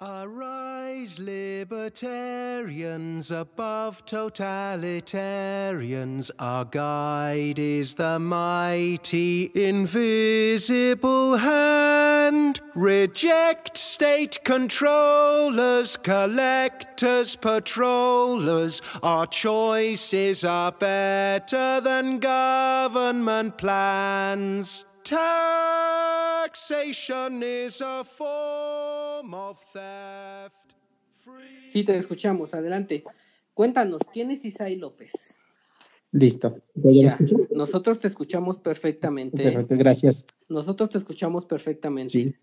Arise, libertarians above totalitarians. Our guide is the mighty invisible hand. Reject state controllers, collectors, patrollers. Our choices are better than government plans. Taxation is a form of theft. Sí, te escuchamos. Adelante. Cuéntanos, ¿quién es Isai López? Listo. Ya, nosotros te escuchamos perfectamente. Perfecto, gracias. Nosotros te escuchamos perfectamente. Sí.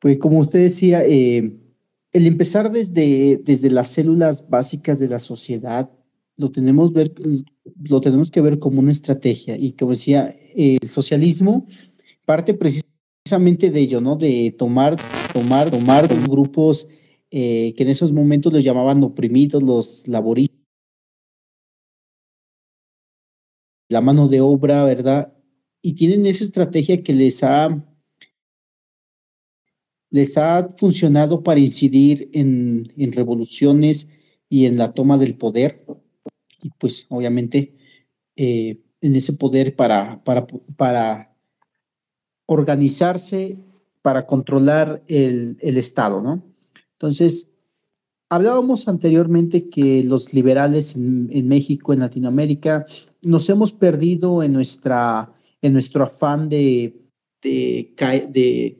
Pues como usted decía, eh, el empezar desde, desde las células básicas de la sociedad, lo tenemos, ver, lo tenemos que ver como una estrategia. Y como decía, el socialismo parte precisamente de ello, ¿no? De tomar, tomar, tomar grupos eh, que en esos momentos los llamaban oprimidos, los laboristas, la mano de obra, ¿verdad? Y tienen esa estrategia que les ha les ha funcionado para incidir en, en revoluciones y en la toma del poder y pues obviamente eh, en ese poder para, para, para organizarse, para controlar el, el, Estado, ¿no? Entonces, hablábamos anteriormente que los liberales en, en, México, en Latinoamérica, nos hemos perdido en, nuestra, en nuestro afán de, de, de,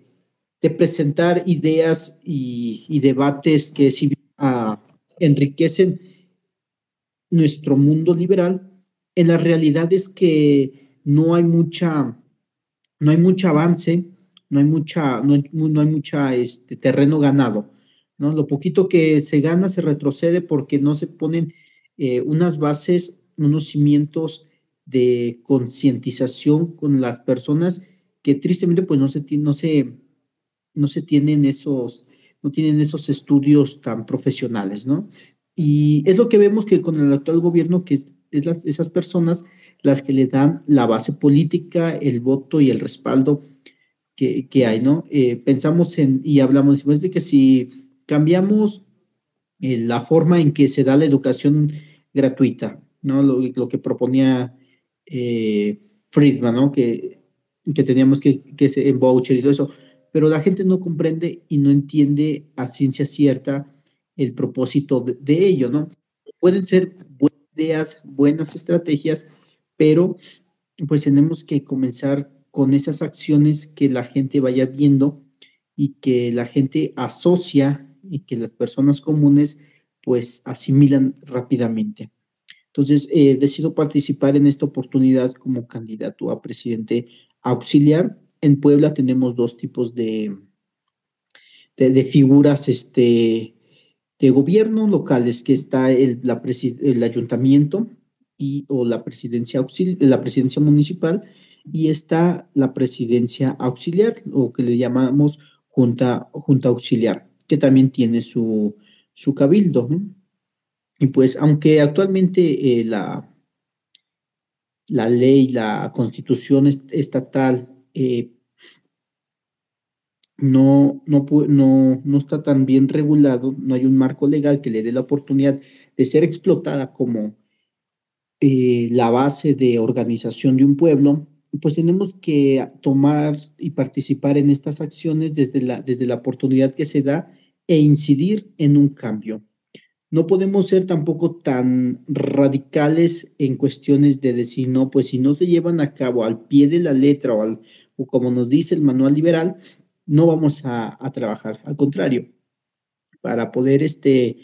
de presentar ideas y, debates que si uh, enriquecen nuestro mundo liberal, en la realidad es que no hay mucha, no hay mucho avance, no hay mucha, no hay, no hay mucha este, terreno ganado, ¿no? Lo poquito que se gana se retrocede porque no se ponen eh, unas bases, unos cimientos de concientización con las personas que tristemente pues no se, no se, no se tienen esos, no tienen esos estudios tan profesionales, ¿no? Y es lo que vemos que con el actual gobierno, que es, es las, esas personas las que le dan la base política, el voto y el respaldo que, que hay, ¿no? Eh, pensamos en y hablamos después de que si cambiamos eh, la forma en que se da la educación gratuita, ¿no? Lo, lo que proponía eh, Friedman, ¿no? Que, que teníamos que, que en voucher y todo eso, pero la gente no comprende y no entiende a ciencia cierta el propósito de, ello, ¿no? Pueden ser buenas ideas, buenas estrategias, pero pues tenemos que comenzar con esas acciones que la gente vaya viendo y que la gente asocia y que las personas comunes pues asimilan rápidamente. Entonces, eh, decido participar en esta oportunidad como candidato a presidente auxiliar. En Puebla tenemos dos tipos de, de, de figuras este, de gobierno locales, que está el, la el ayuntamiento y, o la presidencia, la presidencia municipal, y está la presidencia auxiliar, o que le llamamos junta, junta auxiliar, que también tiene su, su cabildo. Y pues, aunque actualmente eh, la, la ley, la constitución estatal eh, no, no, no, no está tan bien regulado, no hay un marco legal que le dé la oportunidad de ser explotada como eh, la base de organización de un pueblo, pues tenemos que tomar y participar en estas acciones desde la, desde la oportunidad que se da e incidir en un cambio. No podemos ser tampoco tan radicales en cuestiones de decir, no, pues si no se llevan a cabo al pie de la letra o, al, o como nos dice el manual liberal, no vamos a, trabajar. Al contrario, para poder este,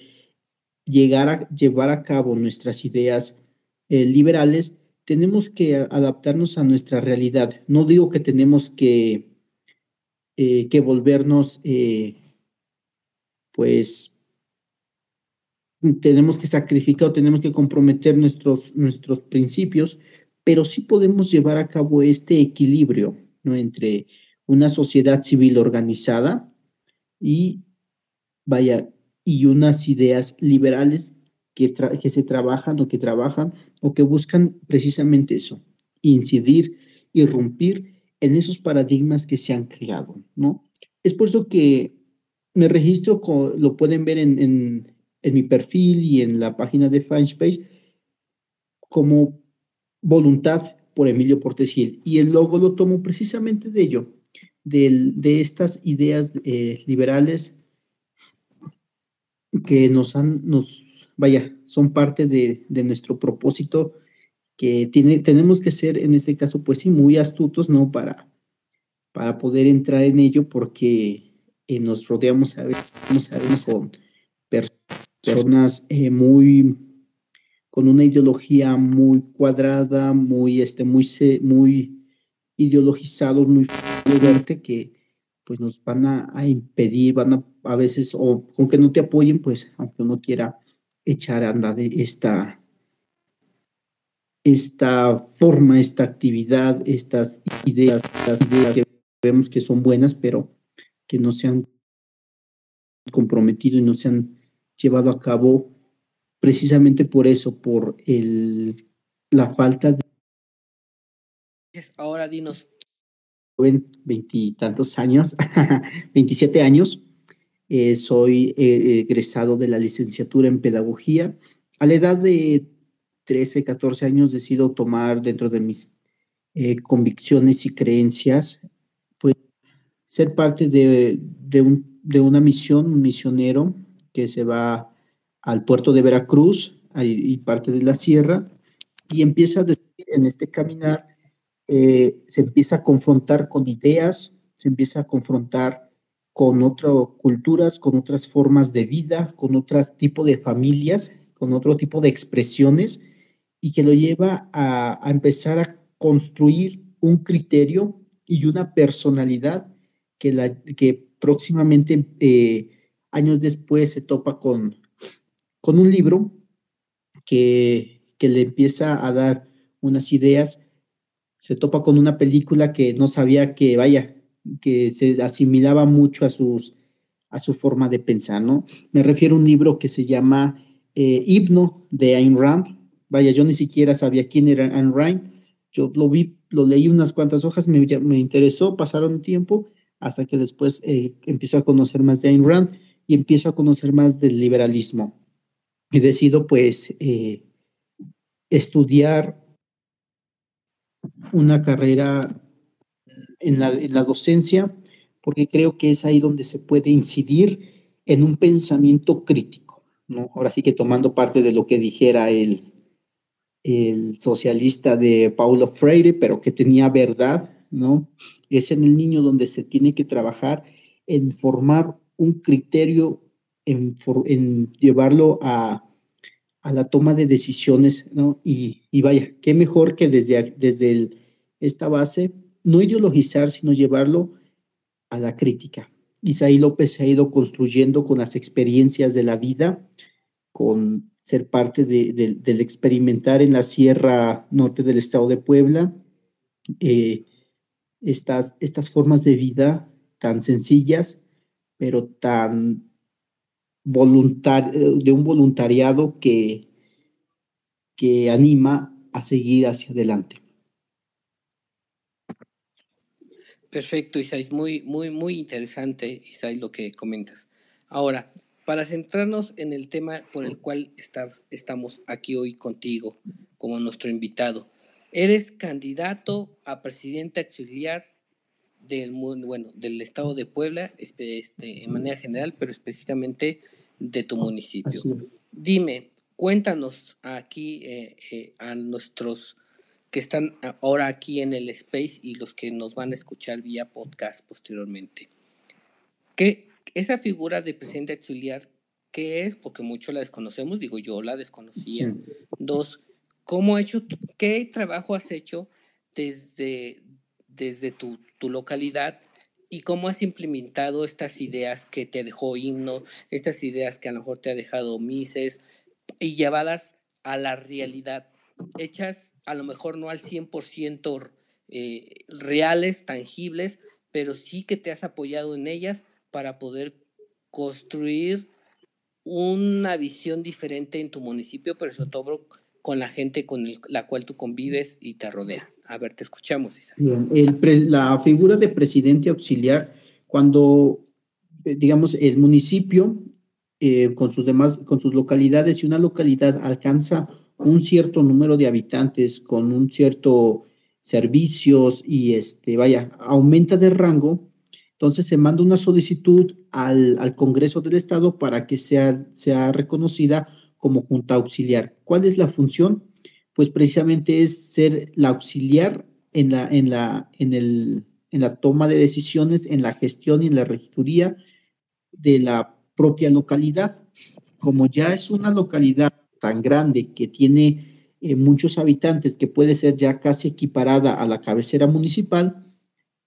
llegar a llevar a cabo nuestras ideas eh, liberales, tenemos que adaptarnos a nuestra realidad. No digo que tenemos que, eh, que volvernos, eh, pues, tenemos que sacrificar o tenemos que comprometer nuestros, nuestros principios, pero sí podemos llevar a cabo este equilibrio ¿no? entre una sociedad civil organizada y, vaya, y unas ideas liberales que, que, se trabajan o que trabajan o que buscan precisamente eso, incidir, irrumpir en esos paradigmas que se han creado, ¿no? Es por eso que me registro, lo pueden ver en, en, mi perfil y en la página de Fanpage como voluntad por Emilio Portesil. Y el logo lo tomo precisamente de ello, de, de estas ideas eh, liberales que nos han, nos, vaya, son parte de, de nuestro propósito que tiene, tenemos que ser, en este caso, pues sí, muy astutos, ¿no? Para, para poder entrar en ello, porque eh, nos rodeamos a veces, con personas eh, muy, con una ideología muy cuadrada, muy, este, muy, muy ideologizados, muy que pues nos van a, impedir, van a, a veces, o con que no te apoyen, pues aunque uno quiera echar a andar esta, esta forma, esta actividad, estas ideas, estas ideas que vemos que son buenas, pero que no se han comprometido y no se han llevado a cabo precisamente por eso, por el, la falta de... Ahora dinos. Veintitantos años, 27 años, eh, soy eh, egresado de la licenciatura en pedagogía. A la edad de 13, 14 años decido tomar dentro de mis eh, convicciones y creencias ser parte de, de, una misión, un misionero que se va al puerto de Veracruz y parte de la sierra y empieza en este caminar, eh, se empieza a confrontar con ideas, se empieza a confrontar con otras culturas, con otras formas de vida, con otro tipo de familias, con otro tipo de expresiones y que lo lleva a, a empezar a construir un criterio y una personalidad que, la, que próximamente, eh, años después, se topa con, con un libro que, que le empieza a dar unas ideas, se topa con una película que no sabía que, vaya, que se asimilaba mucho a, sus, a su forma de pensar, ¿no? Me refiero a un libro que se llama eh, Himno de Ayn Rand. Vaya, yo ni siquiera sabía quién era Ayn Rand. Yo lo vi, lo leí unas cuantas hojas, me, me interesó, pasaron tiempo hasta que después eh, empiezo a conocer más de Ayn Rand y empiezo a conocer más del liberalismo. Y decido pues eh, estudiar una carrera en la, en la docencia porque creo que es ahí donde se puede incidir en un pensamiento crítico. ¿no? Ahora sí que tomando parte de lo que dijera el, el socialista de Paulo Freire, pero que tenía verdad, ¿no? Es en el niño donde se tiene que trabajar en formar un criterio, en, llevarlo a, la toma de decisiones, ¿no? Y, vaya, qué mejor que desde, desde esta base, no ideologizar, sino llevarlo a la crítica. Isaí López se ha ido construyendo con las experiencias de la vida, con ser parte del experimentar en la Sierra Norte del Estado de Puebla, eh, estas, estas formas de vida tan sencillas, pero tan voluntar, de un voluntariado que, que anima a seguir hacia adelante. Perfecto, Isai, muy, muy, muy interesante, Isai, lo que comentas. Ahora, para centrarnos en el tema por el cual estás, estamos aquí hoy contigo como nuestro invitado, Eres candidato a presidente auxiliar del, bueno, del estado de Puebla, este, en manera general, pero específicamente de tu municipio. Dime, cuéntanos aquí eh, eh, a nuestros que están ahora aquí en el Space y los que nos van a escuchar vía podcast posteriormente. ¿Qué, esa figura de presidente auxiliar, qué es? Porque muchos la desconocemos, digo yo la desconocía. Dos, ¿Cómo hecho, qué trabajo has hecho desde, desde tu, localidad y cómo has implementado estas ideas que te dejó himno, estas ideas que a lo mejor te ha dejado Mises y llevadas a la realidad, hechas a lo mejor no al 100% eh, reales, tangibles, pero sí que te has apoyado en ellas para poder construir una visión diferente en tu municipio, pero sobre todo con la gente con la cual tú convives y te rodea. A ver, te escuchamos, Bien, la figura de presidente auxiliar, cuando digamos, el municipio eh, con sus demás, con sus localidades, si una localidad alcanza un cierto número de habitantes con un cierto servicios y este, vaya, aumenta de rango, entonces se manda una solicitud al, al Congreso del Estado para que sea, sea reconocida como junta auxiliar. ¿Cuál es la función? Pues precisamente es ser la auxiliar en la, en la, en el, en la toma de decisiones, en la gestión y en la regiduría de la propia localidad. Como ya es una localidad tan grande que tiene eh, muchos habitantes, que puede ser ya casi equiparada a la cabecera municipal,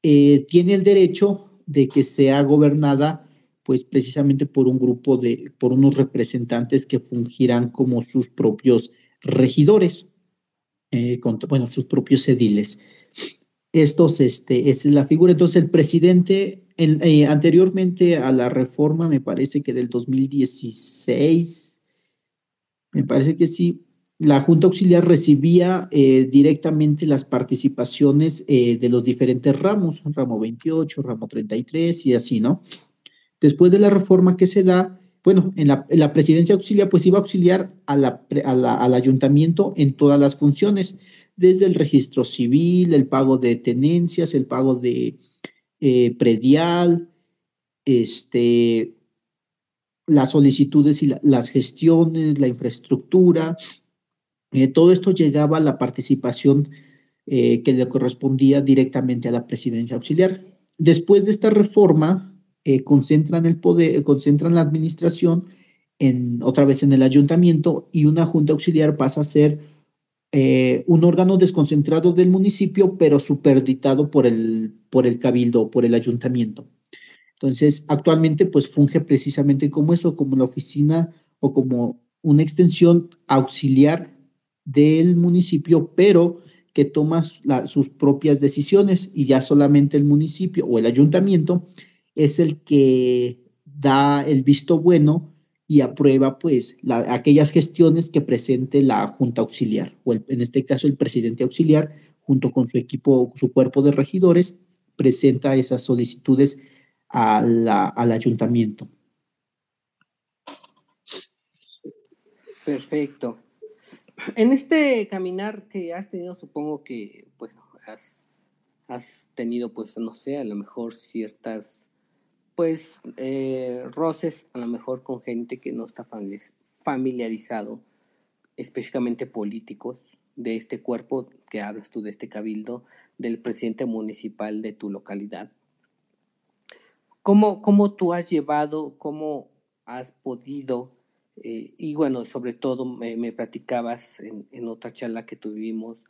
eh, tiene el derecho de que sea gobernada pues precisamente por un grupo de, por unos representantes que fungirán como sus propios regidores, eh, bueno, sus propios ediles estos, este, es la figura. Entonces, el presidente, eh, anteriormente a la reforma, me parece que del 2016, me parece que sí, la Junta Auxiliar recibía eh, directamente las participaciones de los diferentes ramos, ramo 28, ramo 33 y así, ¿no? Después de la reforma que se da, bueno, en la, presidencia auxiliar, pues iba a auxiliar al ayuntamiento en todas las funciones desde el registro civil, el pago de tenencias, el pago de eh, predial, este, las solicitudes y las gestiones, la infraestructura. Eh, todo esto llegaba a la participación eh, que le correspondía directamente a la presidencia auxiliar. Después de esta reforma, concentran el poder, concentran la administración en, otra vez en el ayuntamiento y una junta auxiliar pasa a ser eh, un órgano desconcentrado del municipio, pero superditado por el, por el cabildo, por el ayuntamiento. Entonces, actualmente, pues funge precisamente como eso, como la oficina o como una extensión auxiliar del municipio, pero que toma sus propias decisiones y ya solamente el municipio o el ayuntamiento es el que da el visto bueno y aprueba pues aquellas gestiones que presente la Junta Auxiliar, o en este caso el presidente auxiliar, junto con su equipo, su cuerpo de regidores, presenta esas solicitudes al ayuntamiento. Perfecto. En este caminar que has tenido, supongo que pues has, has tenido pues no sé, a lo mejor ciertas pues eh, roces a lo mejor con gente que no está familiarizado, específicamente políticos de este cuerpo que hablas tú, de este cabildo, del presidente municipal de tu localidad. ¿Cómo, cómo tú has llevado, cómo has podido, eh, y bueno, sobre todo me, platicabas en, en otra charla que tuvimos,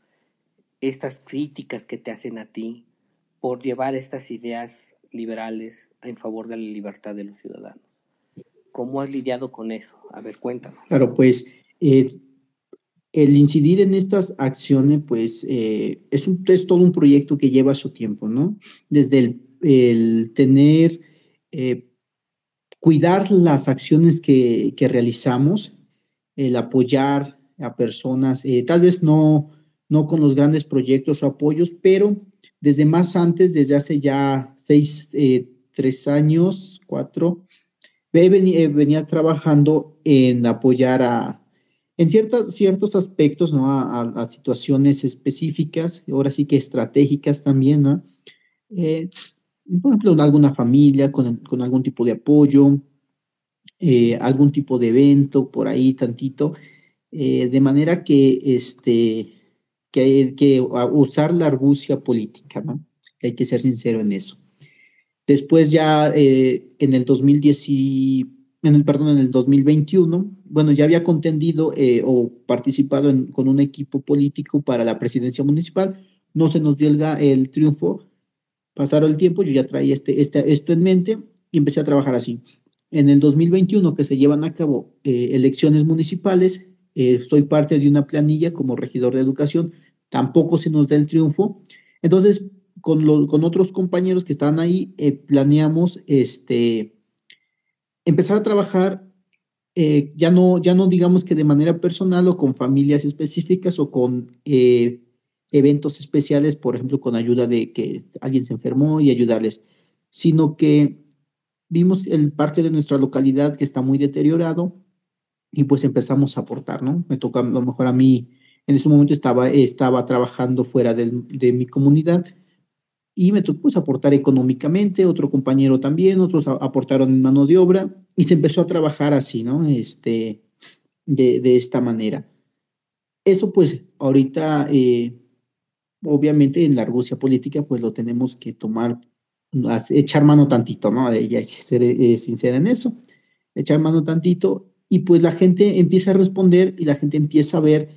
estas críticas que te hacen a ti por llevar estas ideas liberales en favor de la libertad de los ciudadanos. ¿Cómo has lidiado con eso? A ver, cuéntanos. Claro, pues eh, el incidir en estas acciones, pues eh, es, un, es todo un proyecto que lleva su tiempo, ¿no? Desde el, tener, eh, cuidar las acciones que, que, realizamos, el apoyar a personas, tal vez no, no con los grandes proyectos o apoyos, pero desde más antes, desde hace ya seis, eh, tres años, cuatro, venía, venía, trabajando en apoyar a, en ciertas, ciertos aspectos, ¿no? A, situaciones específicas, ahora sí que estratégicas también, ¿no? Eh, por ejemplo, alguna familia con, con algún tipo de apoyo, eh, algún tipo de evento por ahí tantito, de manera que, este, que que usar la argucia política, ¿no? Hay que ser sincero en eso. Después ya eh, en el 2010 en el, perdón, en el 2021, bueno, ya había contendido eh, o participado con un equipo político para la presidencia municipal, no se nos dio el, triunfo, pasaron el tiempo, yo ya traía este, este, esto en mente y empecé a trabajar así. En el 2021 que se llevan a cabo eh, elecciones municipales, soy parte de una planilla como regidor de educación, tampoco se nos da el triunfo. Entonces, con, con otros compañeros que estaban ahí, eh, planeamos este, empezar a trabajar, eh, ya, no, ya no digamos que de manera personal o con familias específicas o con eh, eventos especiales, por ejemplo, con ayuda de que alguien se enfermó y ayudarles, sino que vimos el parte de nuestra localidad que está muy deteriorado y pues empezamos a aportar, ¿no? Me toca a lo mejor a mí, en ese momento estaba, estaba trabajando fuera de, de mi comunidad y me tocó pues, aportar económicamente, otro compañero también, otros aportaron mano de obra y se empezó a trabajar así, ¿no? Este, de, de esta manera. Eso pues ahorita, eh, obviamente en la argucia política pues lo tenemos que tomar, echar mano tantito, ¿no? Y hay que ser eh, sincera en eso, echar mano tantito y pues la gente empieza a responder y la gente empieza a ver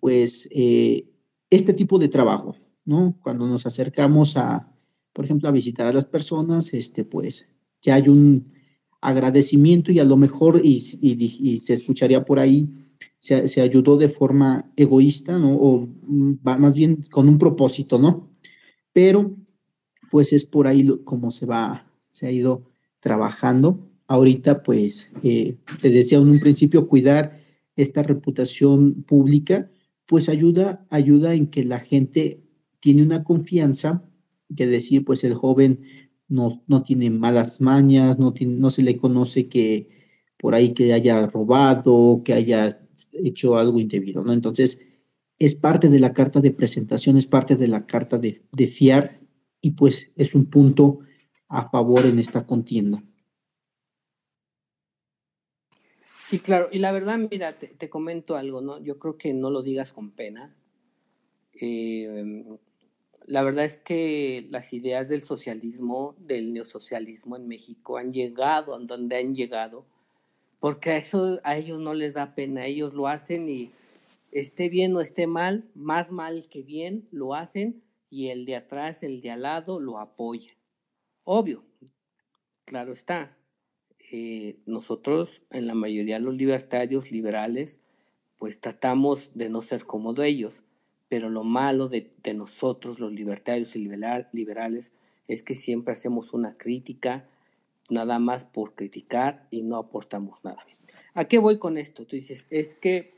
pues eh, este tipo de trabajo, ¿no? Cuando nos acercamos a, por ejemplo, a visitar a las personas, este, pues ya hay un agradecimiento y a lo mejor, y, se escucharía por ahí, se, se, ayudó de forma egoísta, ¿no? O mm, más bien con un propósito, ¿no? Pero, pues es por ahí como se va, se ha ido trabajando. Ahorita, pues, eh, te decía en un principio, cuidar esta reputación pública, pues ayuda, ayuda en que la gente tiene una confianza, que decir, pues el joven no, no tiene malas mañas, no, no se le conoce que por ahí que haya robado, que haya hecho algo indebido, ¿no? Entonces, es parte de la carta de presentación, es parte de la carta de, de fiar y pues es un punto a favor en esta contienda. Sí, claro, y la verdad, mira, te, te, comento algo, ¿no? Yo creo que no lo digas con pena. Eh, la verdad es que las ideas del socialismo, del neosocialismo en México han llegado a donde han llegado, porque a eso a ellos no les da pena, ellos lo hacen y esté bien o esté mal, más mal que bien, lo hacen y el de atrás, el de al lado, lo apoya. Obvio, claro está. Eh, nosotros, en la mayoría de los libertarios liberales, pues tratamos de no ser como ellos pero lo malo de, nosotros, los libertarios y liberales, es que siempre hacemos una crítica nada más por criticar y no aportamos nada. ¿A qué voy con esto? Tú dices, es que,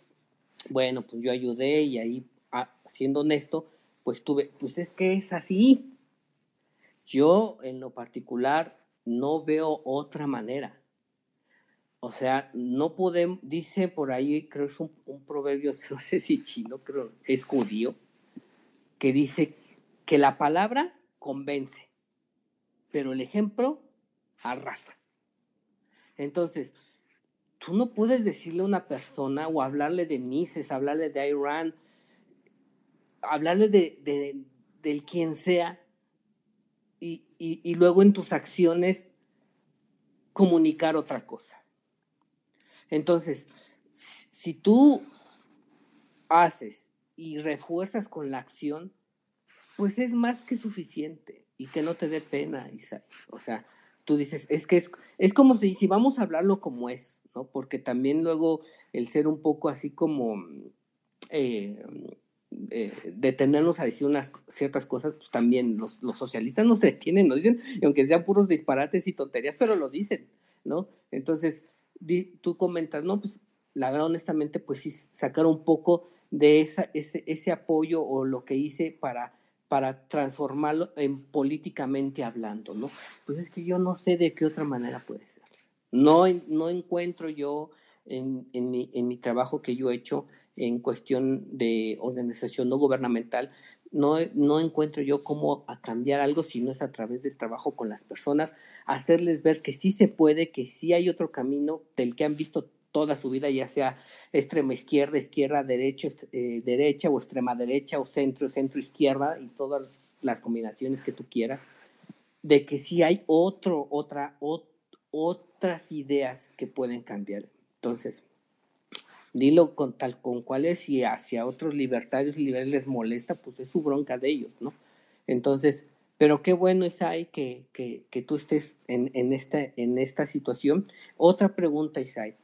bueno, pues yo ayudé y ahí, ah, siendo honesto, pues tuve, pues es que es así. Yo en lo particular no veo otra manera. O sea, no podemos, dice por ahí, creo que es un, proverbio, no sé si chino, creo es judío, que dice que la palabra convence, pero el ejemplo arrasa. Entonces, tú no puedes decirle a una persona o hablarle de Mises, hablarle de Irán, hablarle de, del quien sea y luego en tus acciones comunicar otra cosa. Entonces, si tú haces y refuerzas con la acción, pues es más que suficiente y que no te dé pena, Isai. O sea, tú dices, es que es, es como si, si vamos a hablarlo como es, ¿no? Porque también luego el ser un poco así como eh, eh, detenernos a decir unas ciertas cosas, pues también los, los socialistas nos detienen, nos dicen, y aunque sean puros disparates y tonterías, pero lo dicen, ¿no? Entonces, tú comentas, no, pues la verdad honestamente, pues sí, sacar un poco de esa, ese, ese apoyo o lo que hice para, para transformarlo en políticamente hablando, ¿no? Pues es que yo no sé de qué otra manera puede ser. No, no encuentro yo en, en, mi, en mi trabajo que yo he hecho en cuestión de organización no gubernamental, no, no encuentro yo cómo a cambiar algo si no es a través del trabajo con las personas, hacerles ver que sí se puede, que sí hay otro camino del que han visto toda su vida, ya sea extrema izquierda, izquierda, derecha, eh, derecha o extrema derecha o centro, centro izquierda y todas las combinaciones que tú quieras, de que sí hay otro, otra, otras ideas que pueden cambiar. Entonces, dilo con tal con cuáles y hacia otros libertarios y liberales les molesta, pues es su bronca de ellos, ¿no? Entonces, pero qué bueno es que, que, que tú estés en, en, esta, en esta situación. Otra pregunta, Isai.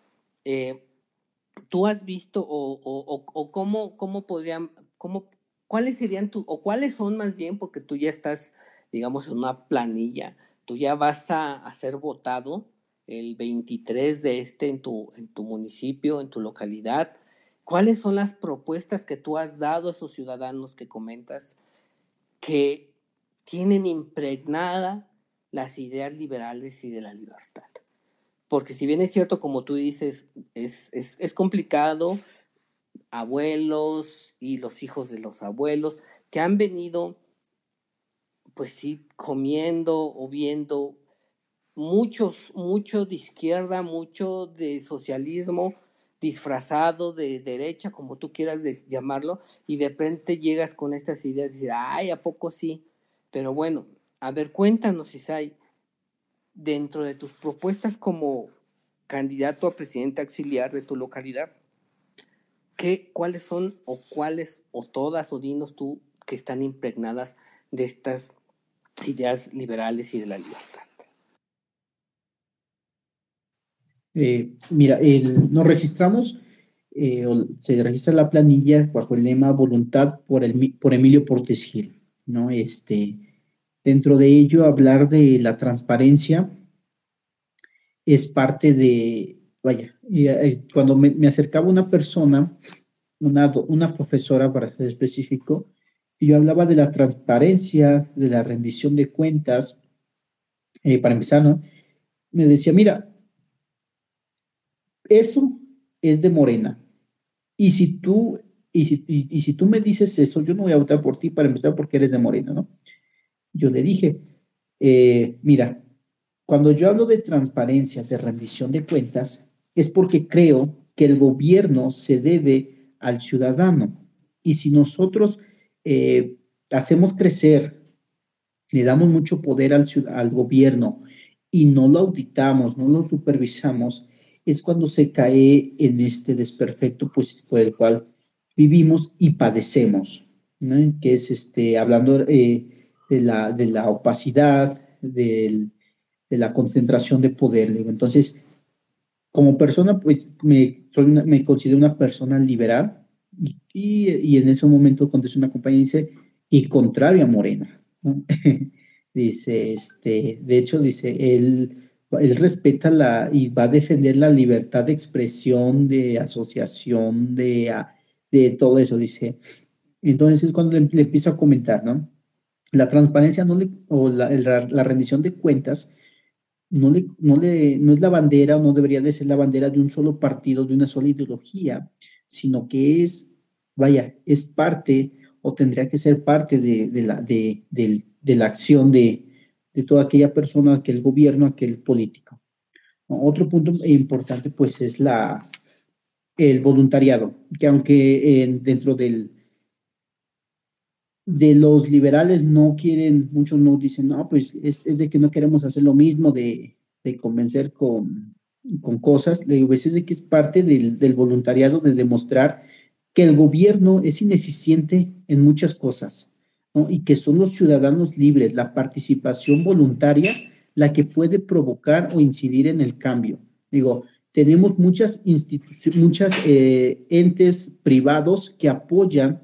Eh, ¿Tú has visto o, o, o, cómo, cómo podrían, cómo, cuáles serían tu, o cuáles son más bien, porque tú ya estás, digamos, en una planilla, tú ya vas a ser votado el 23 de este en tu, en tu municipio, en tu localidad. ¿Cuáles son las propuestas que tú has dado a esos ciudadanos que comentas que tienen impregnada las ideas liberales y de la libertad. Porque si bien es cierto, como tú dices, es, es, es complicado, abuelos y los hijos de los abuelos que han venido, pues sí, comiendo o viendo muchos, mucho de izquierda, mucho de socialismo disfrazado de derecha, como tú quieras llamarlo, y de repente llegas con estas ideas y dices, ay, ¿a poco sí? Pero bueno, a ver, cuéntanos, Isai, dentro de tus propuestas como candidato a presidente auxiliar de tu localidad, ¿qué, ¿cuáles son o cuáles o todas o dinos tú que están impregnadas de estas ideas liberales y de la libertad? Eh, mira, nos registramos, eh, se registra la planilla bajo el lema Voluntad por, el, por Emilio Portes Gil, ¿no? Este, dentro de ello, hablar de la transparencia es parte de, vaya, eh, cuando me, acercaba una persona, una, una profesora para ser específico, y yo hablaba de la transparencia, de la rendición de cuentas, para empezar, ¿no? Me decía, mira, eso es de Morena. Y si tú, y si, tú me dices eso, yo no voy a votar por ti para empezar porque eres de Morena, ¿no? Yo le dije, eh, mira, cuando yo hablo de transparencia, de rendición de cuentas, es porque creo que el gobierno se debe al ciudadano. Y si nosotros eh, hacemos crecer, le damos mucho poder al gobierno y no lo auditamos, no lo supervisamos, es cuando se cae en este desperfecto pues, por el cual vivimos y padecemos, que es este, hablando eh, de, la, de la opacidad, de la concentración de poder. Entonces, como persona, pues me, me considero una persona liberal y, y, en ese momento contesta una compañía y dice, y contrario a Morena. dice, este, de hecho, dice, él él respeta la y va a defender la libertad de expresión, de asociación, de, de todo eso, dice. Entonces es cuando le, empiezo a comentar, ¿no? La transparencia no le, o la, rendición de cuentas no, le, no, le, no es la bandera o no debería de ser la bandera de un solo partido, de una sola ideología, sino que es, vaya, es parte o tendría que ser parte de, de la, de, de la acción de, de toda aquella persona, aquel gobierno, aquel político. Otro punto importante, pues, es la, el voluntariado, que aunque dentro del, de los liberales no quieren, muchos no dicen, no, pues es, de que no queremos hacer lo mismo, de, de convencer con, con cosas, le digo, a veces de que es parte del, del voluntariado de demostrar que el gobierno es ineficiente en muchas cosas y que son los ciudadanos libres, la participación voluntaria, la que puede provocar o incidir en el cambio. Digo, tenemos muchas instituciones, muchas eh, entes privados que apoyan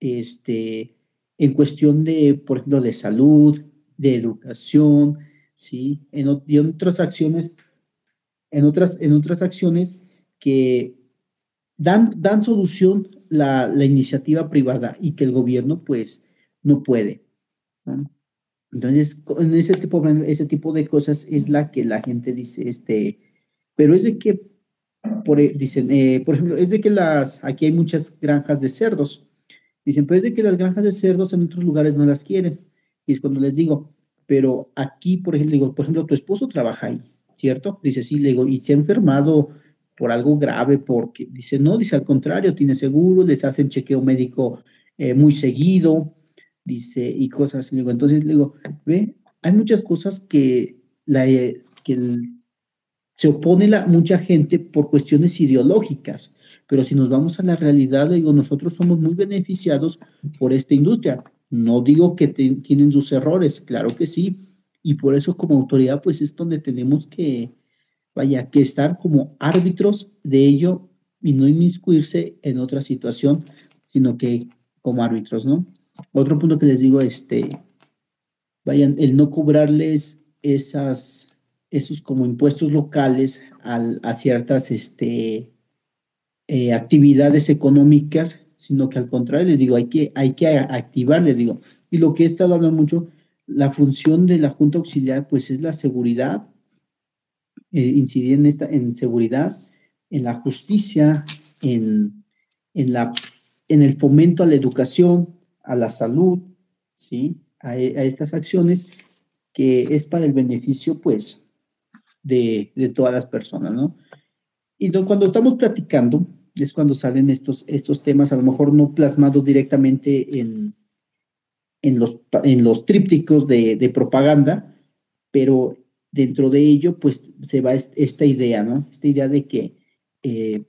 este, en cuestión de, por ejemplo, de salud, de educación, ¿sí? Y en otras acciones, en otras, en otras acciones que dan, dan solución la, la iniciativa privada y que el gobierno, pues, no puede. Entonces, en ese tipo, ese tipo de cosas es la que la gente dice, este, pero es de que, por, dicen, eh, por ejemplo, es de que las, aquí hay muchas granjas de cerdos. Dicen, pero es de que las granjas de cerdos en otros lugares no las quieren. Y es cuando les digo, pero aquí, por ejemplo, por ejemplo, tu esposo trabaja ahí, ¿cierto? Dice, sí, le digo, y se ha enfermado por algo grave, porque dice, no, dice, al contrario, tiene seguro, les hacen chequeo médico eh, muy seguido, dice, y cosas. Le digo, entonces le digo, ve, hay muchas cosas que, la, que se opone la, mucha gente por cuestiones ideológicas, pero si nos vamos a la realidad, le digo, nosotros somos muy beneficiados por esta industria. No digo que tienen sus errores, claro que sí, y por eso como autoridad, pues es donde tenemos que, vaya, que estar como árbitros de ello y no inmiscuirse en otra situación, sino que como árbitros, ¿no? Otro punto que les digo, este, vayan, el no cobrarles esas, esos como impuestos locales a ciertas este, eh, actividades económicas, sino que al contrario, les digo, hay que, hay que activar, les digo. Y lo que he estado hablando mucho, la función de la Junta Auxiliar pues es la seguridad, eh, incidir en, esta, en seguridad, en la justicia, en, en, la, en el fomento a la educación, a la salud, ¿sí? A, estas acciones que es para el beneficio, pues, de, de todas las personas, ¿no? Y cuando estamos platicando, es cuando salen estos, estos temas, a lo mejor no plasmados directamente en, en, los, en los trípticos de, de propaganda, pero dentro de ello, pues se va esta idea, ¿no? Esta idea de que eh,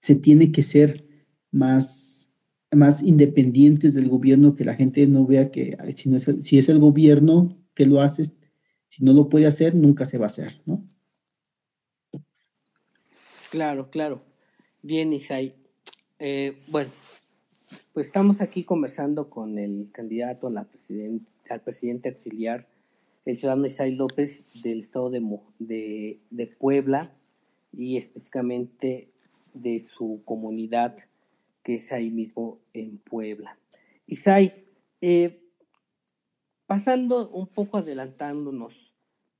se tiene que ser más, más independientes del gobierno, que la gente no vea que si, no es el, si es el gobierno que lo hace, si no lo puede hacer, nunca se va a hacer, ¿no? Claro, claro. Bien, Isai. Eh, bueno, pues estamos aquí conversando con el candidato a la al presidente auxiliar el ciudadano Isai López del estado de, de, de, Puebla y específicamente de su comunidad que es ahí mismo en Puebla. Isai, eh, pasando un poco adelantándonos,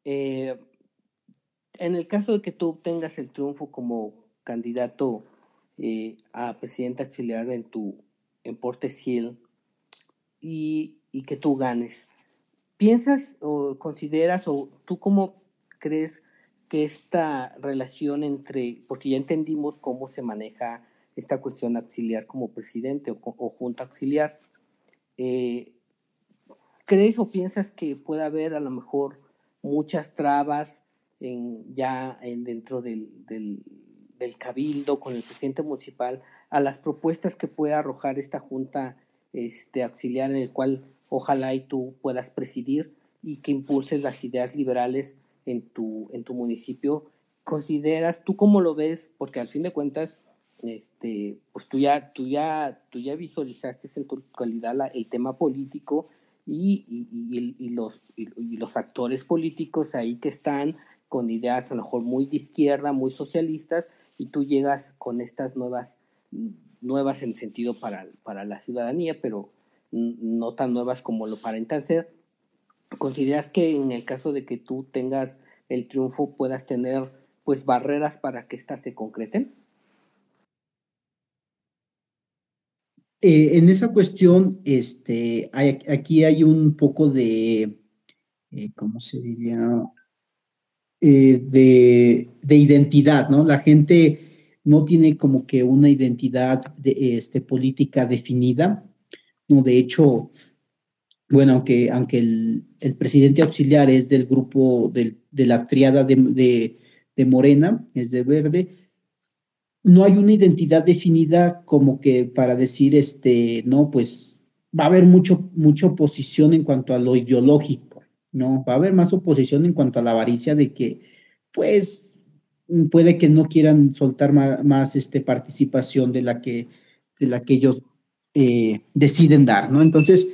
eh, en el caso de que tú obtengas el triunfo como candidato eh, a presidente auxiliar en tu en Portes y, y que tú ganes, ¿Piensas o consideras o tú cómo crees que esta relación entre, porque ya entendimos cómo se maneja esta cuestión auxiliar como presidente o, junta auxiliar, eh, ¿crees o piensas que puede haber a lo mejor muchas trabas en, ya en, dentro del, del, del, cabildo con el presidente municipal a las propuestas que pueda arrojar esta junta este, auxiliar en el cual ojalá y tú puedas presidir y que impulses las ideas liberales en tu, en tu municipio. ¿Consideras, tú cómo lo ves? Porque al fin de cuentas, este, pues tú ya, tú ya, tú ya visualizaste en tu actualidad el tema político y, y, y, los, y, los actores políticos ahí que están con ideas a lo mejor muy de izquierda, muy socialistas, y tú llegas con estas nuevas, nuevas en sentido para, para la ciudadanía, pero no tan nuevas como lo aparentan ser. ¿Consideras que en el caso de que tú tengas el triunfo puedas tener pues barreras para que éstas se concreten? Eh, en esa cuestión, este, hay, aquí hay un poco de, eh, ¿cómo se diría? Eh, de, de, identidad, ¿no? La gente no tiene como que una identidad de, este, política definida no, de hecho, bueno, aunque, aunque el, presidente auxiliar es del grupo del, de la triada de, de, Morena, es de verde, no hay una identidad definida como que para decir, este, no, pues va a haber mucho, mucha oposición en cuanto a lo ideológico, ¿no? Va a haber más oposición en cuanto a la avaricia de que, pues, puede que no quieran soltar más, más este, participación de la que, de la que ellos eh, deciden dar, ¿no? Entonces,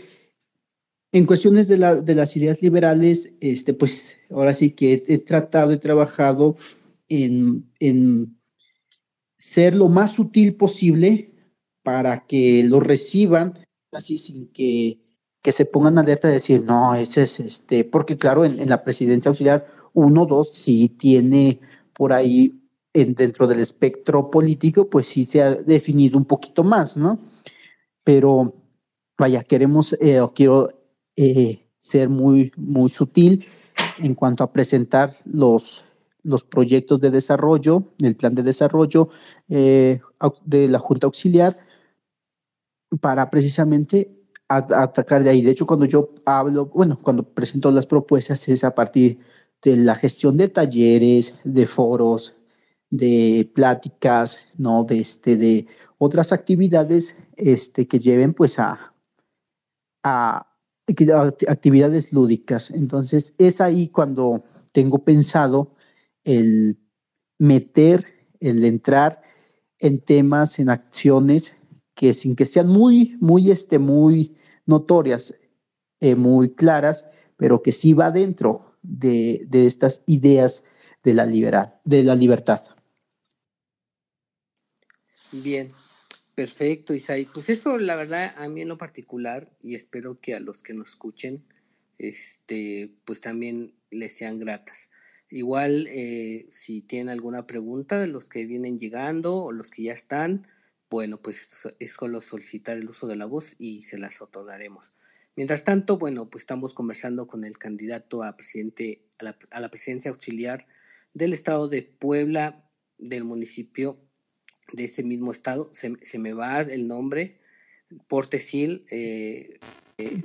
en cuestiones de, la, de, las ideas liberales, este, pues ahora sí que he, he tratado, he trabajado en, en, ser lo más sutil posible para que lo reciban así sin que, que se pongan alerta de decir, no, ese es este, porque claro, en, la presidencia auxiliar, uno, dos, sí tiene por ahí en, dentro del espectro político, pues sí se ha definido un poquito más, ¿no? pero vaya, queremos eh, quiero eh, ser muy, muy sutil en cuanto a presentar los, los proyectos de desarrollo, el plan de desarrollo eh, de la Junta Auxiliar para precisamente atacar de ahí. De hecho, cuando yo hablo, bueno, cuando presento las propuestas es a partir de la gestión de talleres, de foros, de pláticas, ¿no? De, este, de otras actividades este, que lleven pues a, a, actividades lúdicas. Entonces es ahí cuando tengo pensado el meter, el entrar en temas, en acciones que sin que sean muy, muy, este, muy notorias, eh, muy claras, pero que sí va dentro de, de estas ideas de la, libera, de la libertad. Bien, Perfecto, Isai. Pues eso, la verdad, a mí en lo particular, y espero que a los que nos escuchen, este, pues también les sean gratas. Igual, eh, si tienen alguna pregunta de los que vienen llegando o los que ya están, bueno, pues es solo solicitar el uso de la voz y se las otorgaremos. Mientras tanto, bueno, pues estamos conversando con el candidato a presidente, a la, a la presidencia auxiliar del estado de Puebla, del municipio de ese mismo estado. Se, se me va el nombre, Portesil, eh, eh,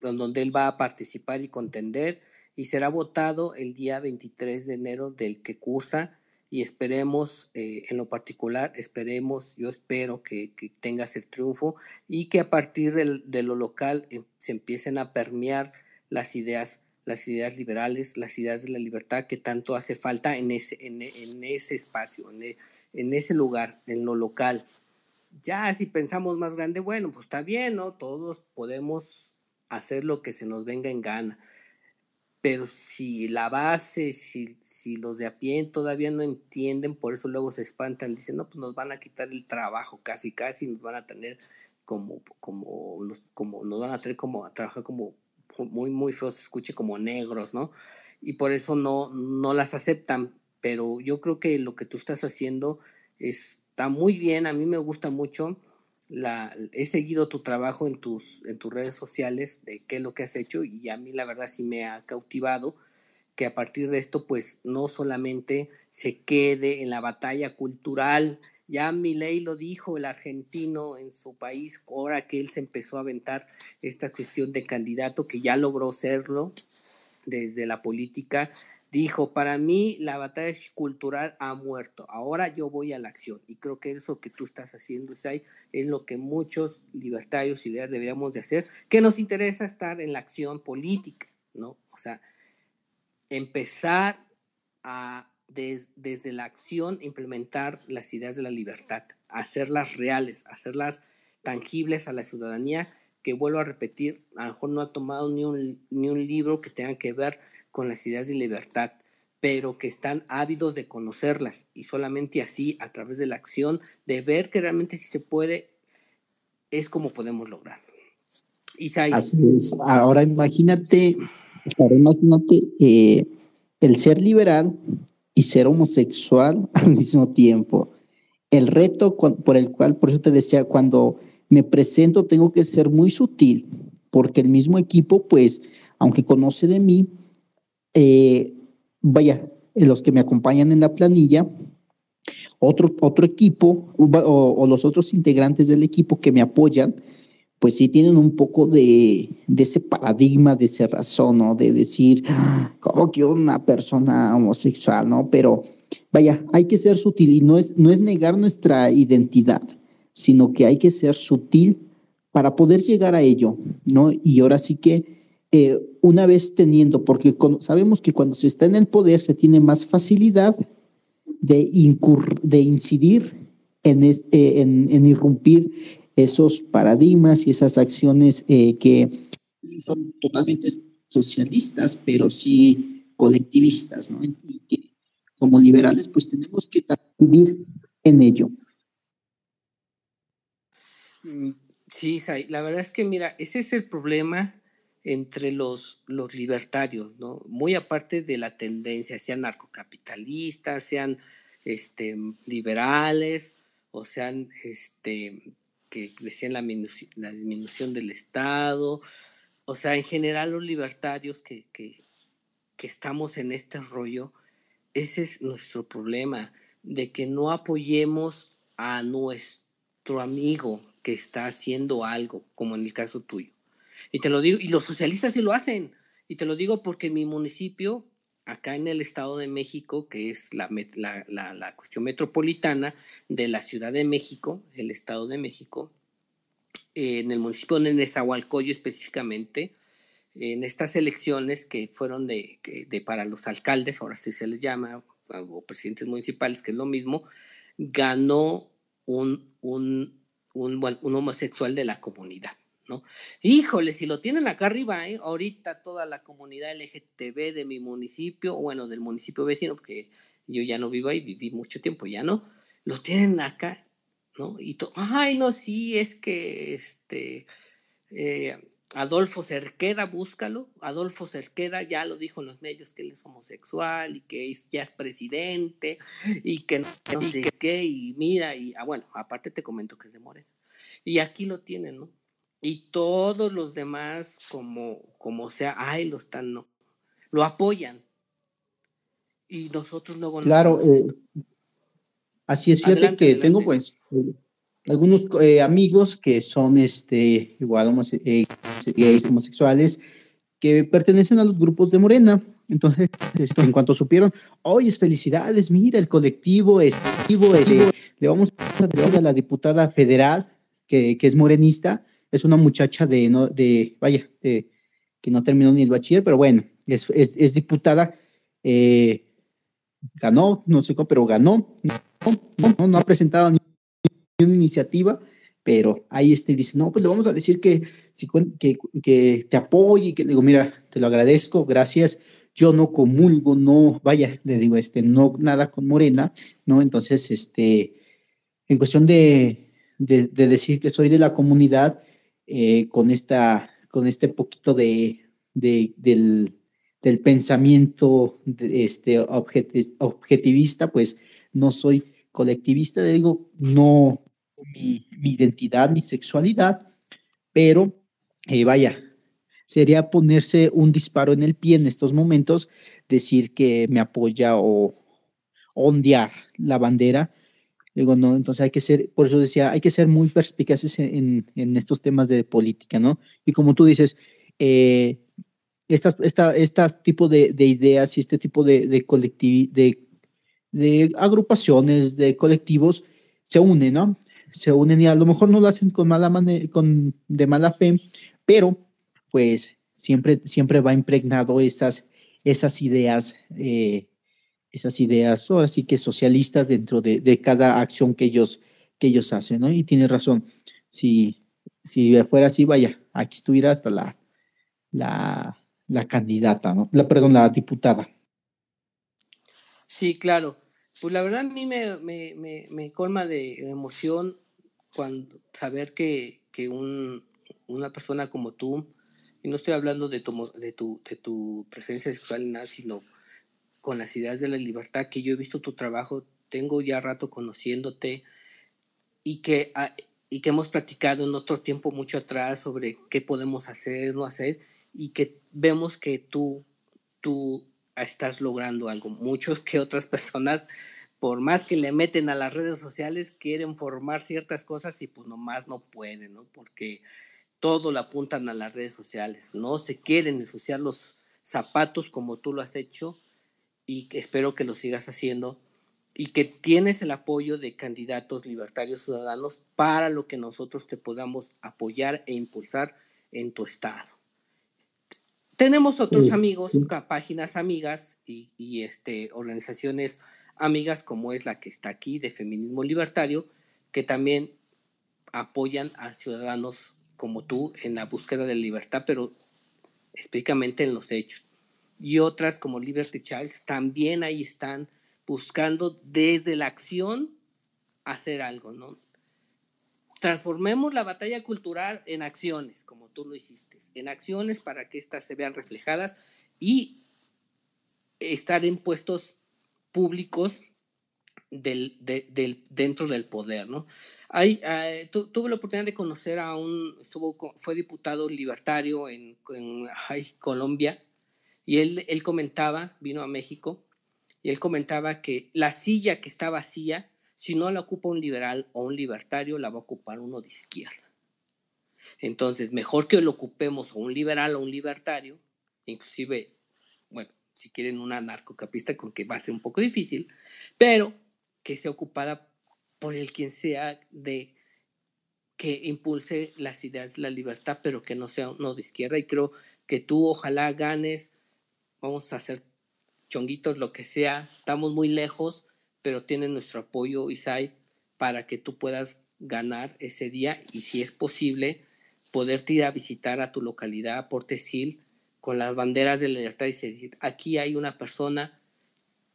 donde él va a participar y contender y será votado el día 23 de enero del que cursa y esperemos, eh, en lo particular, esperemos, yo espero que, que, tengas el triunfo y que a partir del, de lo local eh, se empiecen a permear las ideas, las ideas liberales, las ideas de la libertad que tanto hace falta en ese, en ese espacio, en, en ese lugar, en lo local. Ya si pensamos más grande, bueno, pues está bien, ¿no? Todos podemos hacer lo que se nos venga en gana pero si la base, si, si los de a pie todavía no entienden, por eso luego se espantan, dicen, no, pues nos van a quitar el trabajo casi, casi, nos van a tener como, como, como, nos van a tener como a trabajar como muy, muy feo, se escuche como negros, ¿no? Y por eso no, no las aceptan, pero yo creo que lo que tú estás haciendo está muy bien, a mí me gusta mucho, la, he seguido tu trabajo en tus, en tus redes sociales de qué es lo que has hecho y a mí la verdad sí me ha cautivado que a partir de esto pues no solamente se quede en la batalla cultural, ya Milei lo dijo, el argentino en su país, ahora que él se empezó a aventar esta cuestión de candidato, que ya logró serlo desde la política, dijo, para mí la batalla cultural ha muerto, ahora yo voy a la acción. Y creo que eso que tú estás haciendo, Isai, es lo que muchos libertarios y liberales deberíamos de hacer, que nos interesa estar en la acción política, ¿no? O sea, empezar a, desde la acción, implementar las ideas de la libertad, hacerlas reales, hacerlas tangibles a la ciudadanía, que vuelvo a repetir, a lo mejor no ha tomado ni un, ni un libro que tenga que ver con las ideas de libertad, pero que están ávidos de conocerlas y solamente así, a través de la acción, de ver que realmente si se puede, es como podemos lograrlo. Así es. Ahora imagínate, ahora imagínate eh, el ser liberal y ser homosexual al mismo tiempo. El reto por el cual, por eso te decía, cuando me presento tengo que ser muy sutil, porque el mismo equipo, pues, aunque conoce de mí, eh, vaya, los que me acompañan en la planilla, otro, otro equipo o, los otros integrantes del equipo que me apoyan, pues sí tienen un poco de, de ese paradigma, de ese razón, ¿no? De decir, como que una persona homosexual, ¿no? Pero vaya, hay que ser sutil y no es, no es negar nuestra identidad, sino que hay que ser sutil para poder llegar a ello, ¿no? Y ahora sí que eh, una vez teniendo, porque sabemos que cuando se está en el poder se tiene más facilidad de, de incidir en, eh, en, irrumpir esos paradigmas y esas acciones eh, que son totalmente socialistas, pero sí colectivistas, como liberales pues tenemos que vivir en ello. Mm, sí, la verdad es que mira, ese es el problema entre los, los libertarios, ¿no? Muy aparte de la tendencia, sean narcocapitalistas, sean este, liberales, o sean este, que decían la, la disminución del Estado, o sea, en general los libertarios que, que, que estamos en este rollo, ese es nuestro problema, de que no apoyemos a nuestro amigo que está haciendo algo, como en el caso tuyo. Y te lo digo, y los socialistas sí lo hacen. Y te lo digo porque en mi municipio, acá en el Estado de México, que es la, la, la, cuestión metropolitana de la Ciudad de México, el Estado de México, en el municipio de Nezahualcóyotl específicamente, en estas elecciones que fueron de, de, para los alcaldes, ahora sí se les llama, o presidentes municipales, que es lo mismo, ganó un, un, un, un homosexual de la comunidad. ¿No? Híjole, si lo tienen acá arriba, ¿eh? ahorita toda la comunidad LGTB de mi municipio, bueno, del municipio vecino, porque yo ya no vivo ahí, viví mucho tiempo, ya no, lo tienen acá, ¿no? Y todo, ay, no, sí, es que, este, eh, Adolfo Cerqueda, búscalo. Adolfo Cerqueda ya lo dijo en los medios que él es homosexual y que ya es presidente y que no, sé qué. Y mira, y ah, bueno, aparte te comento que es de Morena. Y aquí lo tienen, ¿no? Y todos los demás, como, como sea, ay, lo están, no. Lo apoyan. Y nosotros luego Claro, eh, así es, fíjate que tengo pues algunos eh, amigos que son este, igual eh, gays, homosexuales, que pertenecen a los grupos de Morena. Entonces, este, en cuanto supieron, oye, felicidades, mira, el colectivo, este, le vamos a decir a la diputada federal que, que, es morenista, es una muchacha de, no, de vaya, que no terminó ni el bachiller, pero bueno, es, es, es diputada, eh, ganó, no sé cómo, pero ganó, no, ha presentado ni una iniciativa, pero ahí este dice, no, pues le vamos a decir que, que, que te apoye, que le digo, mira, te lo agradezco, gracias, yo no comulgo, no, vaya, le digo, este, no, nada con Morena, ¿no? Entonces, este, en cuestión de, de, decir que soy de la comunidad, eh, con esta, con este poquito de, de del, pensamiento de este, objetivista, pues no soy colectivista, le digo, no, mi, identidad, mi sexualidad, pero eh, vaya, sería ponerse un disparo en el pie en estos momentos, decir que me apoya o ondear la bandera. Digo, no, entonces hay que ser, por eso decía, hay que ser muy perspicaces en, en estos temas de política, ¿no? Y como tú dices, eh, estas, esta, tipo de, de, ideas y este tipo de, de, de, de agrupaciones, de colectivos, se unen, ¿no? se unen y a lo mejor no lo hacen con mala con, de mala fe, pero pues siempre, siempre va impregnado esas, esas ideas, eh, esas ideas, ahora sí que socialistas dentro de, cada acción que ellos, que ellos hacen, ¿no? Y tienes razón, si, si fuera así, vaya, aquí estuviera hasta la, la, la candidata, ¿no? La, perdón, la diputada. Sí, claro. Pues la verdad a mí me, me, me, me colma de emoción cuando saber que, que un, una persona como tú, y no estoy hablando de tu, de tu, de tu presencia sexual nada, sino con las ideas de la libertad, que yo he visto tu trabajo, tengo ya rato conociéndote y que, ah, y que hemos platicado en otro tiempo mucho atrás sobre qué podemos hacer, no hacer, y que vemos que tú, tú estás logrando algo. Muchos que otras personas por más que le meten a las redes sociales, quieren formar ciertas cosas y pues nomás no pueden, ¿no? Porque todo lo apuntan a las redes sociales, no se quieren ensuciar los zapatos como tú lo has hecho y espero que lo sigas haciendo y que tienes el apoyo de candidatos libertarios ciudadanos para lo que nosotros te podamos apoyar e impulsar en tu estado. Tenemos otros amigos, páginas amigas y, y este, organizaciones amigas como es la que está aquí de Feminismo Libertario, que también apoyan a ciudadanos como tú en la búsqueda de libertad, pero específicamente en los hechos. Y otras como Liberty Childs también ahí están buscando desde la acción hacer algo, ¿no? Transformemos la batalla cultural en acciones, como tú lo hiciste, en acciones para que éstas se vean reflejadas y estar en puestos públicos del, del, dentro del poder, ¿no? Hay, eh, tuve la oportunidad de conocer a un, estuvo, fue diputado libertario en, en Colombia, y él, él comentaba, vino a México, y él comentaba que la silla que está vacía, si no la ocupa un liberal o un libertario, la va a ocupar uno de izquierda. Entonces, mejor que lo ocupemos o un liberal o un libertario, inclusive, bueno, si quieren una narcocapista, con que va a ser un poco difícil, pero que sea ocupada por el quien sea de que impulse las ideas de la libertad, pero que no sea uno de izquierda. Y creo que tú ojalá ganes, vamos a hacer chonguitos, lo que sea, estamos muy lejos, pero tienen nuestro apoyo, Isai, para que tú puedas ganar ese día y si es posible, poderte ir a visitar a tu localidad, a Portesil, con las banderas de la libertad y decir, aquí hay una persona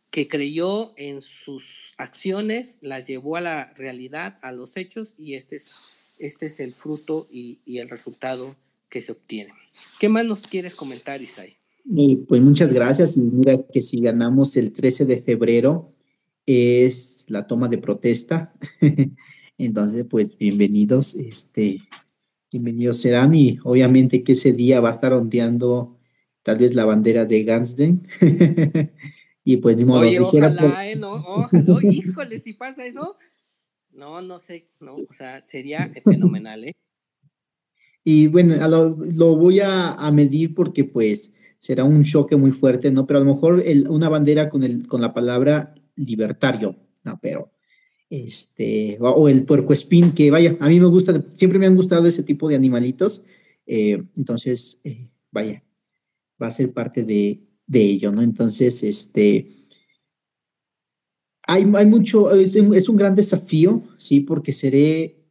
que creyó en sus acciones, las llevó a la realidad, a los hechos, y este es, este es el fruto y, y el resultado que se obtiene. ¿Qué más nos quieres comentar, Isai? Eh, pues muchas gracias. Y mira que si ganamos el 13 de febrero es la toma de protesta. Entonces, pues bienvenidos, este, bienvenidos serán y obviamente que ese día va a estar ondeando tal vez la bandera de Gansden. y pues ni modo. Oye, ojalá, eh, no, ojalá, híjole, si pasa eso, no, no sé, no, o sea, sería fenomenal, ¿eh? Y bueno, lo, voy a, medir porque pues será un choque muy fuerte, ¿no? Pero a lo mejor una bandera con, el, con la palabra libertario, ¿no? Pero, este, o el puercoespín, que vaya, a mí me gusta, siempre me han gustado ese tipo de animalitos, eh, entonces, eh, vaya, va a ser parte de, de ello, ¿no? Entonces, este, hay, hay mucho, es un gran desafío, ¿sí? Porque seré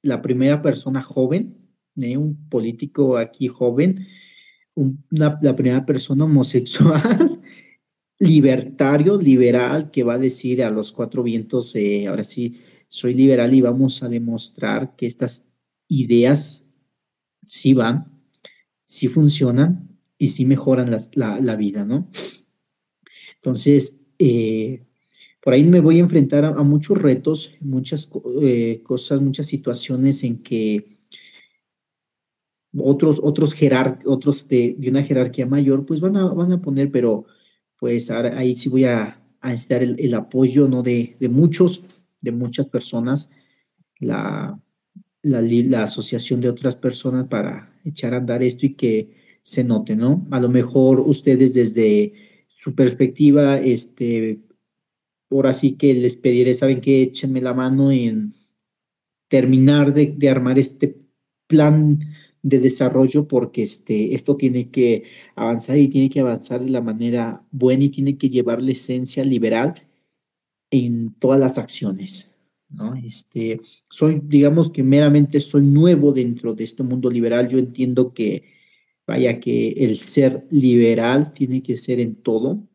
la primera persona joven, ¿eh? un político aquí joven, la primera persona homosexual, libertario, liberal, que va a decir a los cuatro vientos, eh, ahora sí, soy liberal y vamos a demostrar que estas ideas sí van, sí funcionan y sí mejoran la, vida, ¿no? Entonces, eh, por ahí me voy a enfrentar a, muchos retos, muchas eh, cosas, muchas situaciones en que otros, otros, otros de, una jerarquía mayor, pues van a, van a poner, pero pues ahí sí voy a, necesitar el, apoyo, ¿no? De, de, muchos, de muchas personas, la, la, la, asociación de otras personas para echar a andar esto y que se note, ¿no? A lo mejor ustedes desde su perspectiva, este, ahora sí que les pediré, saben que échenme la mano en terminar de, de armar este plan de desarrollo porque este, esto tiene que avanzar y tiene que avanzar de la manera buena y tiene que llevar la esencia liberal en todas las acciones. ¿no? Este, soy, digamos que meramente soy nuevo dentro de este mundo liberal. Yo entiendo que, vaya, que el ser liberal tiene que ser en todo,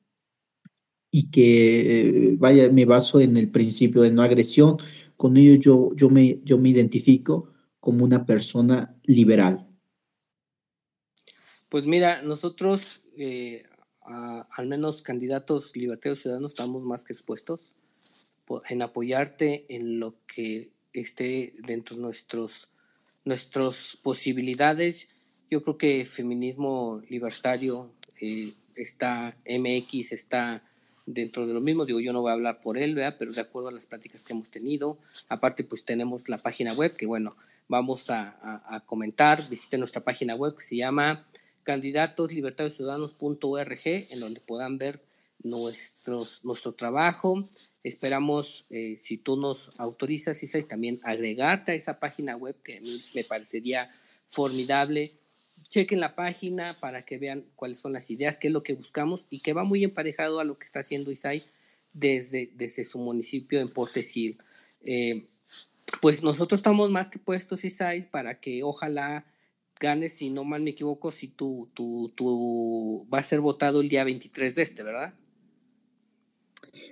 y que, vaya, me baso en el principio de no agresión. Con ello yo, yo, me, yo me identifico como una persona liberal. Pues mira, nosotros, eh, al menos candidatos libertarios ciudadanos, estamos más que expuestos en apoyarte en lo que esté dentro de nuestros, nuestras posibilidades. Yo creo que feminismo libertario eh, está, MX está dentro de lo mismo, digo, yo no voy a hablar por él, pero de acuerdo a las prácticas que hemos tenido, aparte pues tenemos la página web que bueno, vamos a, comentar, visiten nuestra página web que se llama candidatoslibertariosciudadanos.org, en donde puedan ver nuestros, nuestro trabajo. Esperamos, eh, si tú nos autorizas, Isa, también agregarte a esa página web que a mí me parecería formidable chequen la página para que vean cuáles son las ideas, qué es lo que buscamos y que va muy emparejado a lo que está haciendo Isai desde, desde su municipio en Portesil. Eh, pues nosotros estamos más que puestos, Isai, para que ojalá ganes, si no mal me equivoco, si tú, tú, tú va a ser votado el día 23 de este, ¿verdad?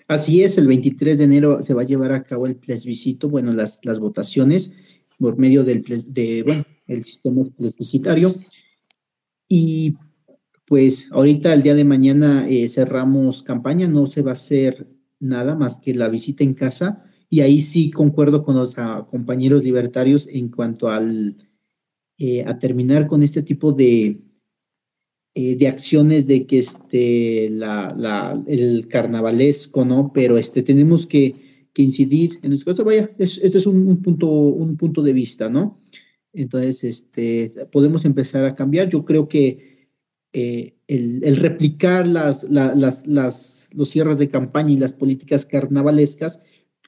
Así es, el 23 de enero se va a llevar a cabo el plebiscito, bueno, las, las votaciones por medio del de, bueno, el sistema plebiscitario. Y pues ahorita el día de mañana eh, cerramos campaña, no se va a hacer nada más que la visita en casa y ahí sí concuerdo con los ah, compañeros libertarios en cuanto al eh, a terminar con este tipo de, eh, de acciones de que este la, el carnavalesco, ¿no? Pero este tenemos que, que incidir en nuestro vaya, este es un, punto, un punto de vista, ¿no? Entonces, este, podemos empezar a cambiar. Yo creo que eh, el, replicar las, las, las, los cierres de campaña y las políticas carnavalescas,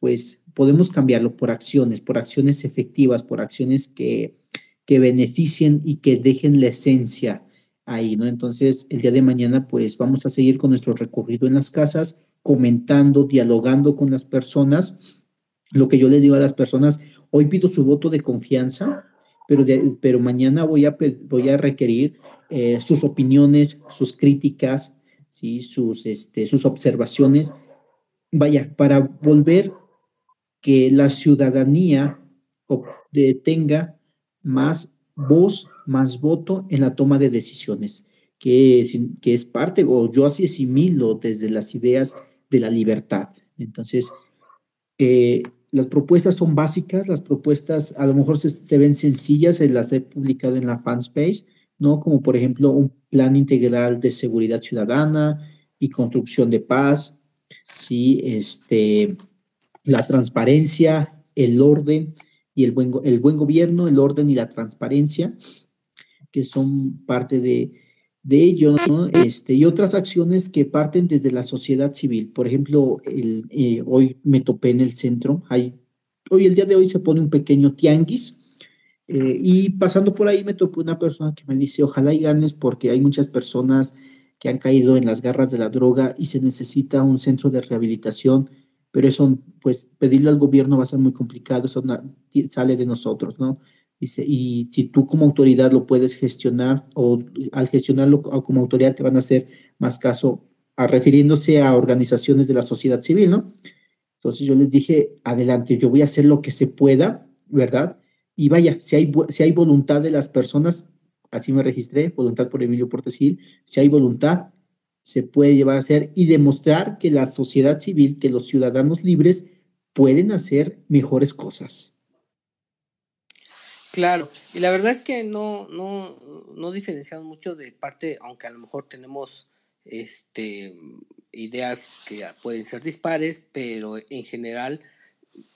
pues podemos cambiarlo por acciones, por acciones efectivas, por acciones que, que beneficien y que dejen la esencia ahí, ¿no? Entonces, el día de mañana, pues vamos a seguir con nuestro recorrido en las casas, comentando, dialogando con las personas. Lo que yo les digo a las personas, hoy pido su voto de confianza pero, pero mañana voy a, voy a requerir eh, sus opiniones, sus críticas, ¿sí? sus, este, sus observaciones, vaya, para volver que la ciudadanía tenga más voz más voto en la toma de decisiones, que, es, parte, o yo así asimilo desde las ideas de la libertad. Entonces, eh, las propuestas son básicas, las propuestas a lo mejor se, ven sencillas, se las he publicado en la fanspace, ¿no? Como por ejemplo un plan integral de seguridad ciudadana y construcción de paz, ¿sí? Este, la transparencia, el orden y el buen, buen gobierno, el orden y la transparencia, que son parte de, de ello. Este, y otras acciones que parten desde la sociedad civil. Por ejemplo, eh, hoy me topé en el centro, hay, hoy el día de hoy se pone un pequeño tianguis, eh, y pasando por ahí me topé una persona que me dice, ojalá y ganes porque hay muchas personas que han caído en las garras de la droga y se necesita un centro de rehabilitación, pero eso, pues pedirlo al gobierno va a ser muy complicado, eso sale de nosotros, ¿no? Y si tú como autoridad lo puedes gestionar o al gestionarlo como autoridad te van a hacer más caso a refiriéndose a organizaciones de la sociedad civil, ¿no? Entonces yo les dije, adelante, yo voy a hacer lo que se pueda, ¿verdad? Y vaya, si hay, si hay voluntad de las personas, así me registré, voluntad por Emilio Portesil, si hay voluntad, se puede llevar a hacer y demostrar que la sociedad civil, que los ciudadanos libres pueden hacer mejores cosas. Claro, y la verdad es que no, no, no diferenciamos mucho de parte, aunque a lo mejor tenemos este, ideas que pueden ser dispares, pero en general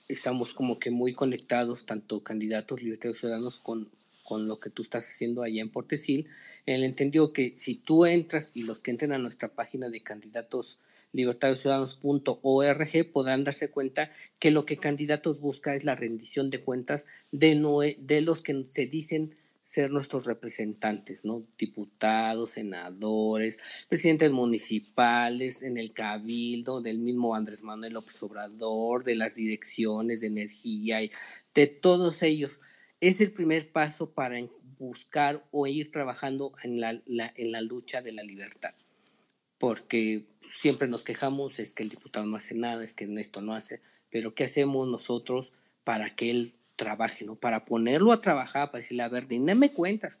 estamos como que muy conectados, tanto candidatos libertarios ciudadanos con, con lo que tú estás haciendo allá en Portesil. Él entendió que si tú entras y los que entren a nuestra página de candidatos libertariosciudadanos.org podrán darse cuenta que lo que candidatos busca es la rendición de cuentas de, de los que se dicen ser nuestros representantes, ¿no? Diputados, senadores, presidentes municipales, en el cabildo, del mismo Andrés Manuel López Obrador, de las direcciones de energía, y de todos ellos. Es el primer paso para buscar o ir trabajando en la, en la lucha de la libertad. Porque siempre nos quejamos, es que el diputado no hace nada, es que esto no hace, pero ¿qué hacemos nosotros para que él trabaje, ¿no? Para ponerlo a trabajar, para decirle, a ver, dime me cuentas,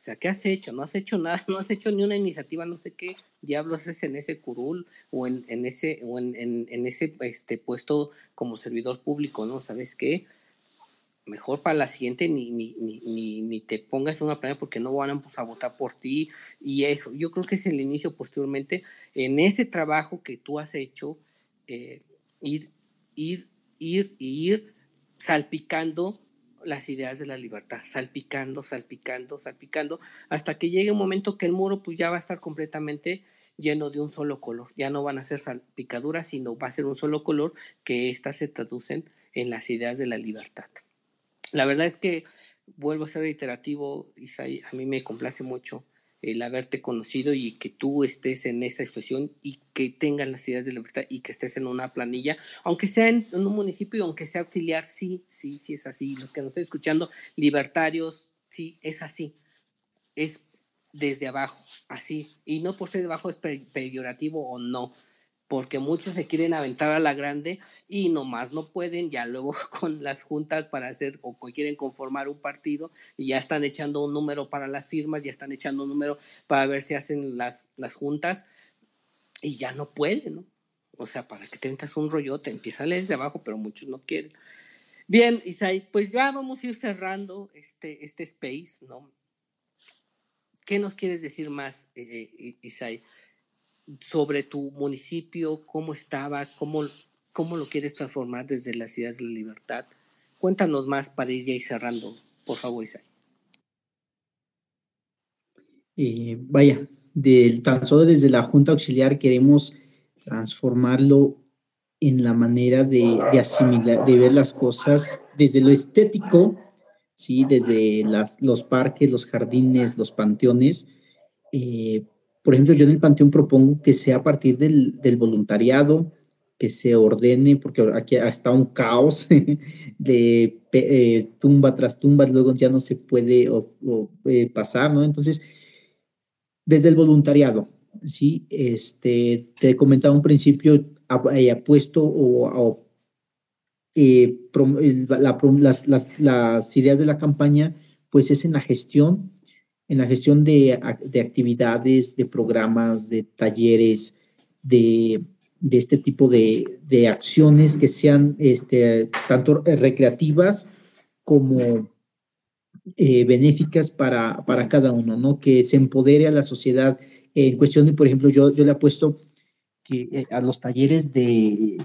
o sea, ¿qué has hecho? No has hecho nada, no has hecho ni una iniciativa, no sé qué diablos haces en ese curul o en, en ese, o en, en, en, ese este, puesto como servidor público, ¿no? ¿Sabes qué? Mejor para la siguiente ni, ni, ni, te pongas una planilla porque no van a votar por ti y eso. Yo creo que es el inicio posteriormente en ese trabajo que tú has hecho, eh, ir, ir, ir, ir salpicando las ideas de la libertad, salpicando, salpicando, salpicando, hasta que llegue un momento que el muro pues ya va a estar completamente lleno de un solo color. Ya no van a ser salpicaduras, sino va a ser un solo color que éstas se traducen en las ideas de la libertad. La verdad es que vuelvo a ser reiterativo, Isai, a mí me complace mucho el haberte conocido y que tú estés en esta situación y que tengas las ideas de libertad y que estés en una planilla, aunque sea en, un municipio, aunque sea auxiliar, sí, sí, sí es así. Los que nos estén escuchando, libertarios, sí, es así. Es desde abajo, así. Y no por ser de abajo es peyorativo o no porque muchos se quieren aventar a la grande y nomás no pueden, ya luego con las juntas para hacer o quieren conformar un partido y ya están echando un número para las firmas, ya están echando un número para ver si hacen las, las juntas y ya no pueden, ¿no? O sea, para que tengas un rollote, empieza desde abajo, pero muchos no quieren. Bien, Isai, pues ya vamos a ir cerrando este, este space, ¿no? ¿Qué nos quieres decir más, eh, eh Isai? Sobre tu municipio, cómo estaba, cómo, cómo lo quieres transformar desde las ideas de la libertad. Cuéntanos más para ir ya cerrando, por favor, Isai. Eh, vaya, del, tan solo desde la Junta Auxiliar queremos transformarlo en la manera de, asimilar, de ver las cosas desde lo estético, ¿sí? desde las, los parques, los jardines, los panteones, eh, por ejemplo, yo en el Panteón propongo que sea a partir del, voluntariado, que se ordene, porque aquí está un caos de eh, tumba tras tumba, luego ya no se puede eh, pasar, ¿no? Entonces, desde el voluntariado, ¿sí? Este, te comentaba un principio, apuesto o, eh, las, las, las, ideas de la campaña pues es en la gestión, en la gestión de, actividades, de programas, de talleres, de, este tipo de, acciones que sean este, tanto recreativas como eh, benéficas para, para, cada uno, ¿no? Que se empodere a la sociedad. En cuestión de, por ejemplo, yo, yo le apuesto que eh, a los talleres de,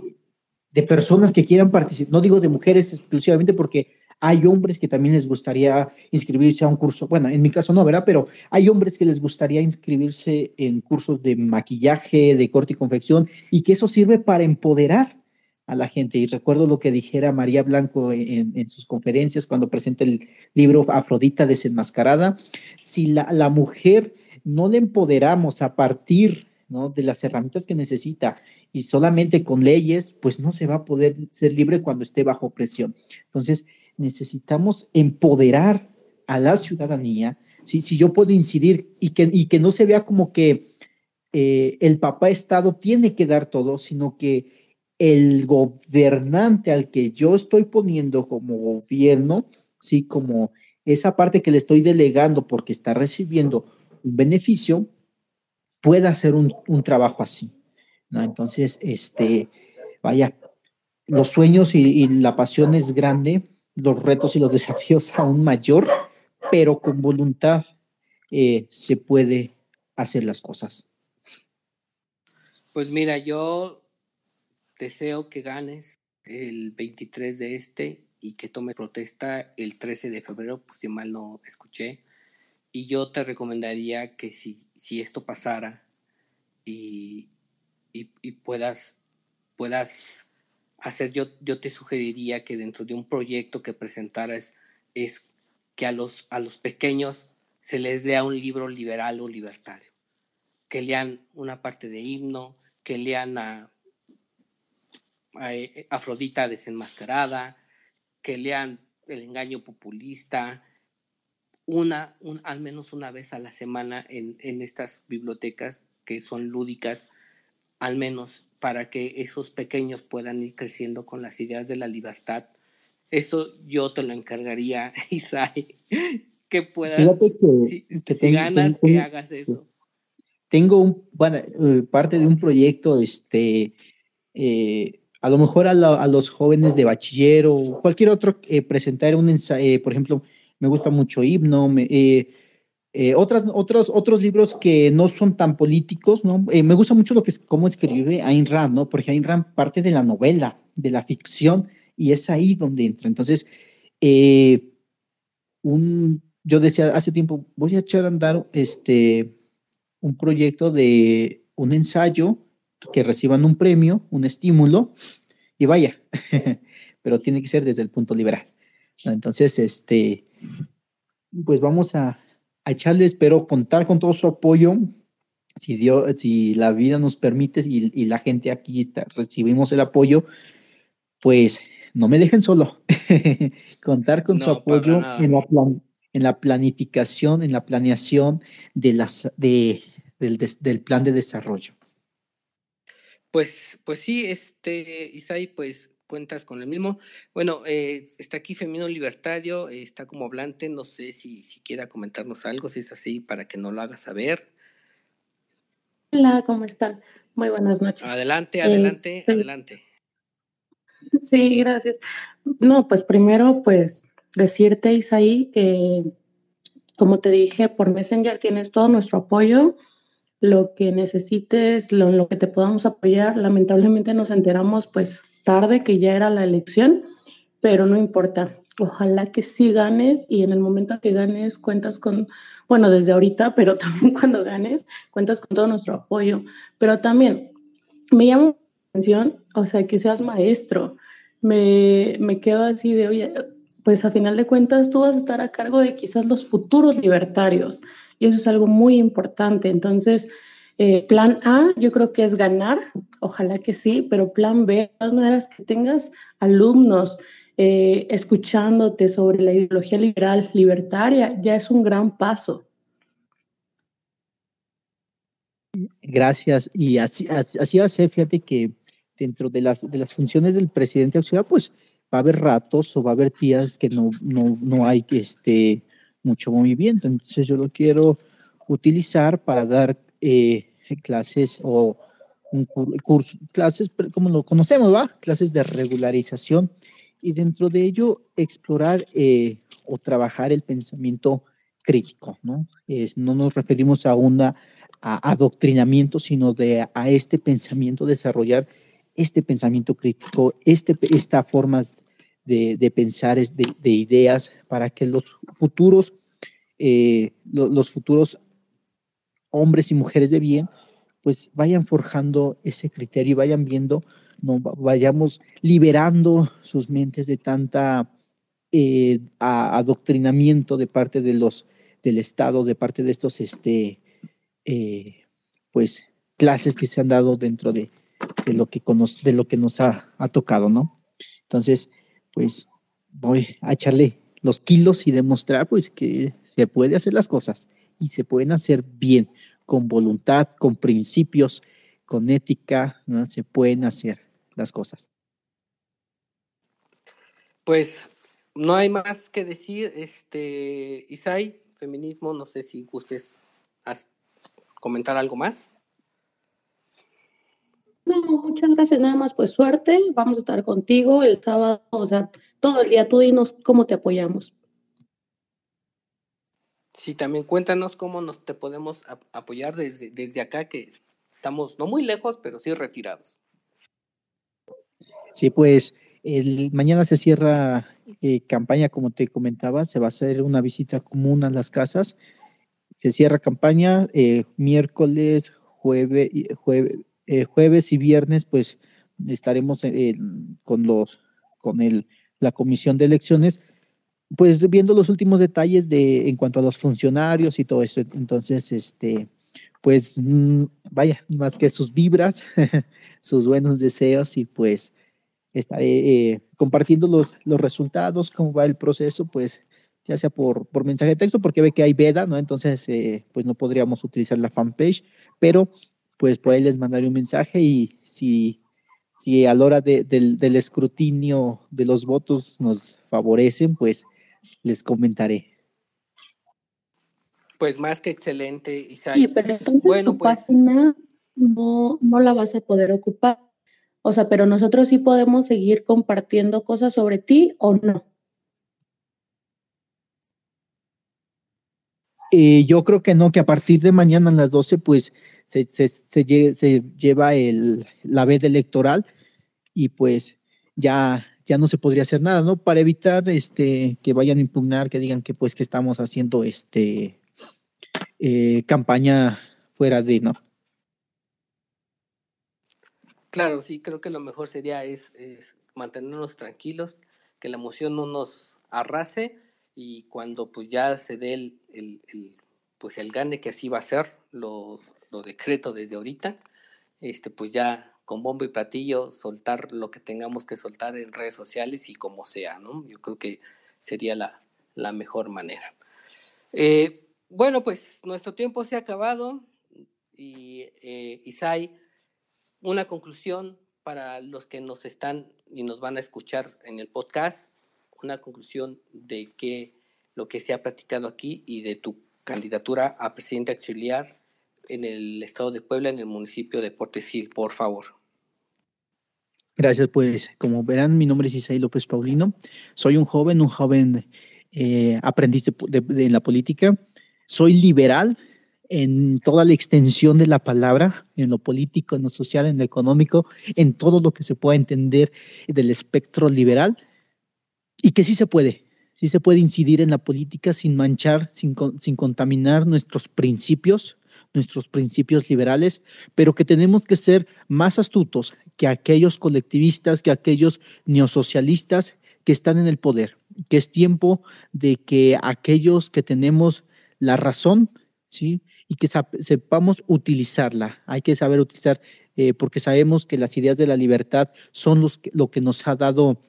de personas que quieran participar, no digo de mujeres exclusivamente porque hay hombres que también les gustaría inscribirse a un curso, bueno, en mi caso no, ¿verdad? Pero hay hombres que les gustaría inscribirse en cursos de maquillaje, de corte y confección, y que eso sirve para empoderar a la gente. Y recuerdo lo que dijera María Blanco en, sus conferencias cuando presenta el libro Afrodita desenmascarada. Si la, mujer no le empoderamos a partir de las herramientas que necesita y solamente con leyes, pues no se va a poder ser libre cuando esté bajo presión. Entonces, necesitamos empoderar a la ciudadanía, si yo puedo incidir y que, y que no se vea como que eh, el papá Estado tiene que dar todo, sino que el gobernante al que yo estoy poniendo como gobierno, ¿sí? como esa parte que le estoy delegando porque está recibiendo un beneficio, pueda hacer un, trabajo así. ¿no? Entonces, este, vaya, los sueños y, la pasión es grande, los retos y los desafíos aún mayor, pero con voluntad eh, se puede hacer las cosas. Pues mira, yo deseo que ganes el 23 de este y que tome protesta el 13 de febrero, pues si mal no escuché. Y yo te recomendaría que si, si esto pasara y, puedas, puedas hacer, yo, yo te sugeriría que dentro de un proyecto que presentaras es que a los, a los pequeños se les dé un libro liberal o libertario, que lean una parte de himno, que lean a, eh, Afrodita desenmascarada, que lean El engaño populista, una, un, al menos una vez a la semana en, en estas bibliotecas que son lúdicas, al menos para que esos pequeños puedan ir creciendo con las ideas de la libertad. Eso yo te lo encargaría, Isai, que puedas, que, si, ganas, que hagas eso. Tengo un, bueno, eh, parte de un proyecto, este, eh, a lo mejor a, los jóvenes de bachiller o cualquier otro, eh, presentar un ensayo, por ejemplo, me gusta mucho himno, me, eh, otras, otros, otros libros que no son tan políticos, ¿no? Eh, me gusta mucho lo que es cómo escribe Ayn Rand, ¿no? Porque Ayn Rand parte de la novela, de la ficción, y es ahí donde entra. Entonces, eh, un, yo decía hace tiempo, voy a echar a andar este, un proyecto de un ensayo que reciban un premio, un estímulo, y vaya, pero tiene que ser desde el punto liberal. Entonces, este, pues vamos a, a echarle, espero contar con todo su apoyo. Si, Dios, si la vida nos permite y, la gente aquí está, recibimos el apoyo, pues no me dejen solo. contar con su apoyo en la, en la planificación, en la planeación de las, de, del, del plan de desarrollo. Pues, pues sí, este, Isai, pues cuentas con el mismo. Bueno, eh, está aquí Femino Libertario, está como hablante, no sé si, si quiera comentarnos algo, si es así, para que no lo haga saber. Hola, ¿cómo están? Muy buenas noches. Adelante, adelante, este, adelante. Sí, gracias. No, pues primero, pues decirte, Isaí, que como te dije, por Messenger tienes todo nuestro apoyo. Lo que necesites, lo, lo que te podamos apoyar, lamentablemente nos enteramos pues tarde, que ya era la elección, pero no importa. Ojalá que sí ganes y en el momento que ganes cuentas con, bueno, desde ahorita, pero también cuando ganes, cuentas con todo nuestro apoyo. Pero también me llama la atención, o sea, que seas maestro. Me, me quedo así de, oye, pues a final de cuentas tú vas a estar a cargo de quizás los futuros libertarios y eso es algo muy importante. Entonces, eh, plan A, yo creo que es ganar, ojalá que sí, pero plan B, de todas maneras, que tengas alumnos eh, escuchándote sobre la ideología liberal libertaria, ya es un gran paso. Gracias. Y así, así va a ser, fíjate que dentro de las, de las funciones del presidente auxiliar, pues va a haber ratos o va a haber días que no, no, no hay este, mucho movimiento. Entonces yo lo quiero utilizar para dar eh, clases o un curso, clases como lo conocemos, ¿va? Clases de regularización y dentro de ello explorar eh, o trabajar el pensamiento crítico, ¿no? Es, no nos referimos a una adoctrinamiento, sino de a este pensamiento, desarrollar este pensamiento crítico, este, esta forma de, pensar, de, de, ideas, para que los futuros, eh, los futuros hombres y mujeres de bien, pues vayan forjando ese criterio y vayan viendo, no vayamos liberando sus mentes de tanta eh, adoctrinamiento de parte de los del Estado, de parte de estos, este, eh, pues, clases que se han dado dentro de, de lo que de lo que nos ha, ha tocado, ¿no? Entonces, pues, voy a echarle los kilos y demostrar, pues, que se puede hacer las cosas y se pueden hacer bien, con voluntad, con principios, con ética, ¿no? se pueden hacer las cosas. Pues no hay más que decir, este, Isai, feminismo, no sé si gustes comentar algo más. No, muchas gracias, nada más pues suerte, vamos a estar contigo el sábado, o sea, todo el día, tú dinos cómo te apoyamos. Sí, también cuéntanos cómo nos te podemos apoyar desde, desde acá, que estamos no muy lejos, pero sí retirados. Sí, pues mañana se cierra eh, campaña, como te comentaba, se va a hacer una visita común a las casas. Se cierra campaña eh, miércoles, jueves, eh, jueves y viernes, pues estaremos con los con el, la comisión de elecciones pues viendo los últimos detalles de en cuanto a los funcionarios y todo eso. Entonces, este, pues mm, vaya, más que sus vibras, sus buenos deseos y pues estaré eh, compartiendo los, los resultados, cómo va el proceso, pues ya sea por, por mensaje de texto, porque ve que hay veda, ¿no? Entonces, eh, pues no podríamos utilizar la fanpage, pero pues por ahí les mandaré un mensaje y si, si a la hora de, del escrutinio de los votos nos favorecen, pues les comentaré. Pues más que excelente, Isai. Sí, pero entonces bueno, tu pues, página no, no la vas a poder ocupar. O sea, pero nosotros sí podemos seguir compartiendo cosas sobre ti o no. Eh, yo creo que no, que a partir de mañana a las 12, pues se, se, se, lleva el, la veda electoral y pues ya ya no se podría hacer nada, ¿no? Para evitar este, que vayan a impugnar, que digan que pues que estamos haciendo este eh, campaña fuera de, ¿no? Claro, sí, creo que lo mejor sería es, mantenernos tranquilos, que la emoción no nos arrase y cuando pues ya se dé el, el, pues el gane que así va a ser, lo, lo decreto desde ahorita, este pues ya con bombo y platillo soltar lo que tengamos que soltar en redes sociales y como sea, ¿no? Yo creo que sería la, mejor manera. Eh, bueno, pues nuestro tiempo se ha acabado y eh, Isai, una conclusión para los que nos están y nos van a escuchar en el podcast, una conclusión de que lo que se ha platicado aquí y de tu candidatura a presidente auxiliar en el estado de Puebla, en el municipio de Portesil, por favor. Gracias, pues como verán, mi nombre es Isaí López Paulino. Soy un joven, un joven eh, aprendiz de, en la política. Soy liberal en toda la extensión de la palabra, en lo político, en lo social, en lo económico, en todo lo que se pueda entender del espectro liberal y que sí se puede, sí se puede incidir en la política sin manchar, sin, sin contaminar nuestros principios, nuestros principios liberales, pero que tenemos que ser más astutos que aquellos colectivistas, que aquellos neosocialistas que están en el poder, que es tiempo de que aquellos que tenemos la razón, ¿sí? Y que sepamos utilizarla. Hay que saber utilizar, eh, porque sabemos que las ideas de la libertad son los lo que nos ha dado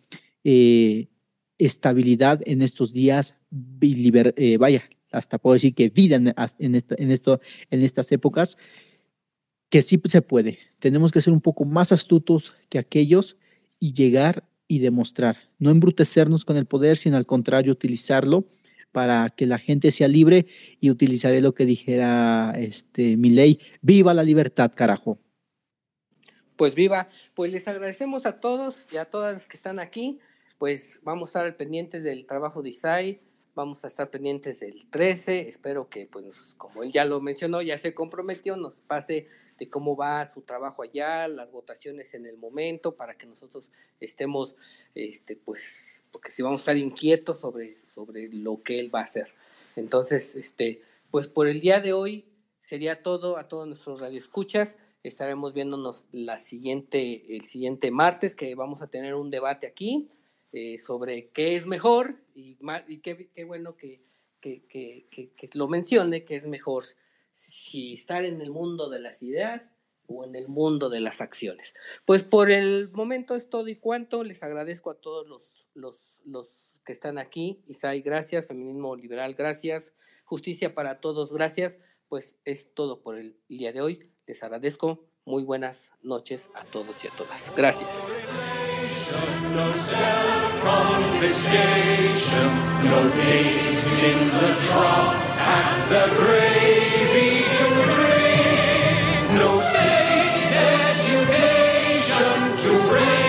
eh, estabilidad en estos días, eh, vaya, hasta puedo decir que vida en, en, en, esto, en estas épocas, que sí se puede. Tenemos que ser un poco más astutos que aquellos y llegar y demostrar. No embrutecernos con el poder, sino al contrario, utilizarlo para que la gente sea libre y utilizaré lo que dijera este, mi ley. Viva la libertad, carajo. Pues viva, pues les agradecemos a todos y a todas que están aquí, pues vamos a estar pendientes del trabajo de Isai, vamos a estar pendientes del 13, espero que pues como él ya lo mencionó, ya se comprometió, nos pase de cómo va su trabajo allá, las votaciones en el momento, para que nosotros estemos, este, pues, porque si vamos a estar inquietos sobre, sobre lo que él va a hacer. Entonces, este, pues por el día de hoy sería todo a todos nuestros radioescuchas estaremos viéndonos la siguiente, el siguiente martes, que vamos a tener un debate aquí eh, sobre qué es mejor y, y qué, bueno que, lo mencione, que es mejor si estar en el mundo de las ideas o en el mundo de las acciones. Pues por el momento es todo y cuanto. Les agradezco a todos los, los, los que están aquí. Isai, gracias. Feminismo liberal, gracias. Justicia para todos, gracias. Pues es todo por el día de hoy. Les agradezco. Muy buenas noches a todos y a todas. Gracias. No self confiscation, no games in the trough at the gravy to drink, no state education to bring.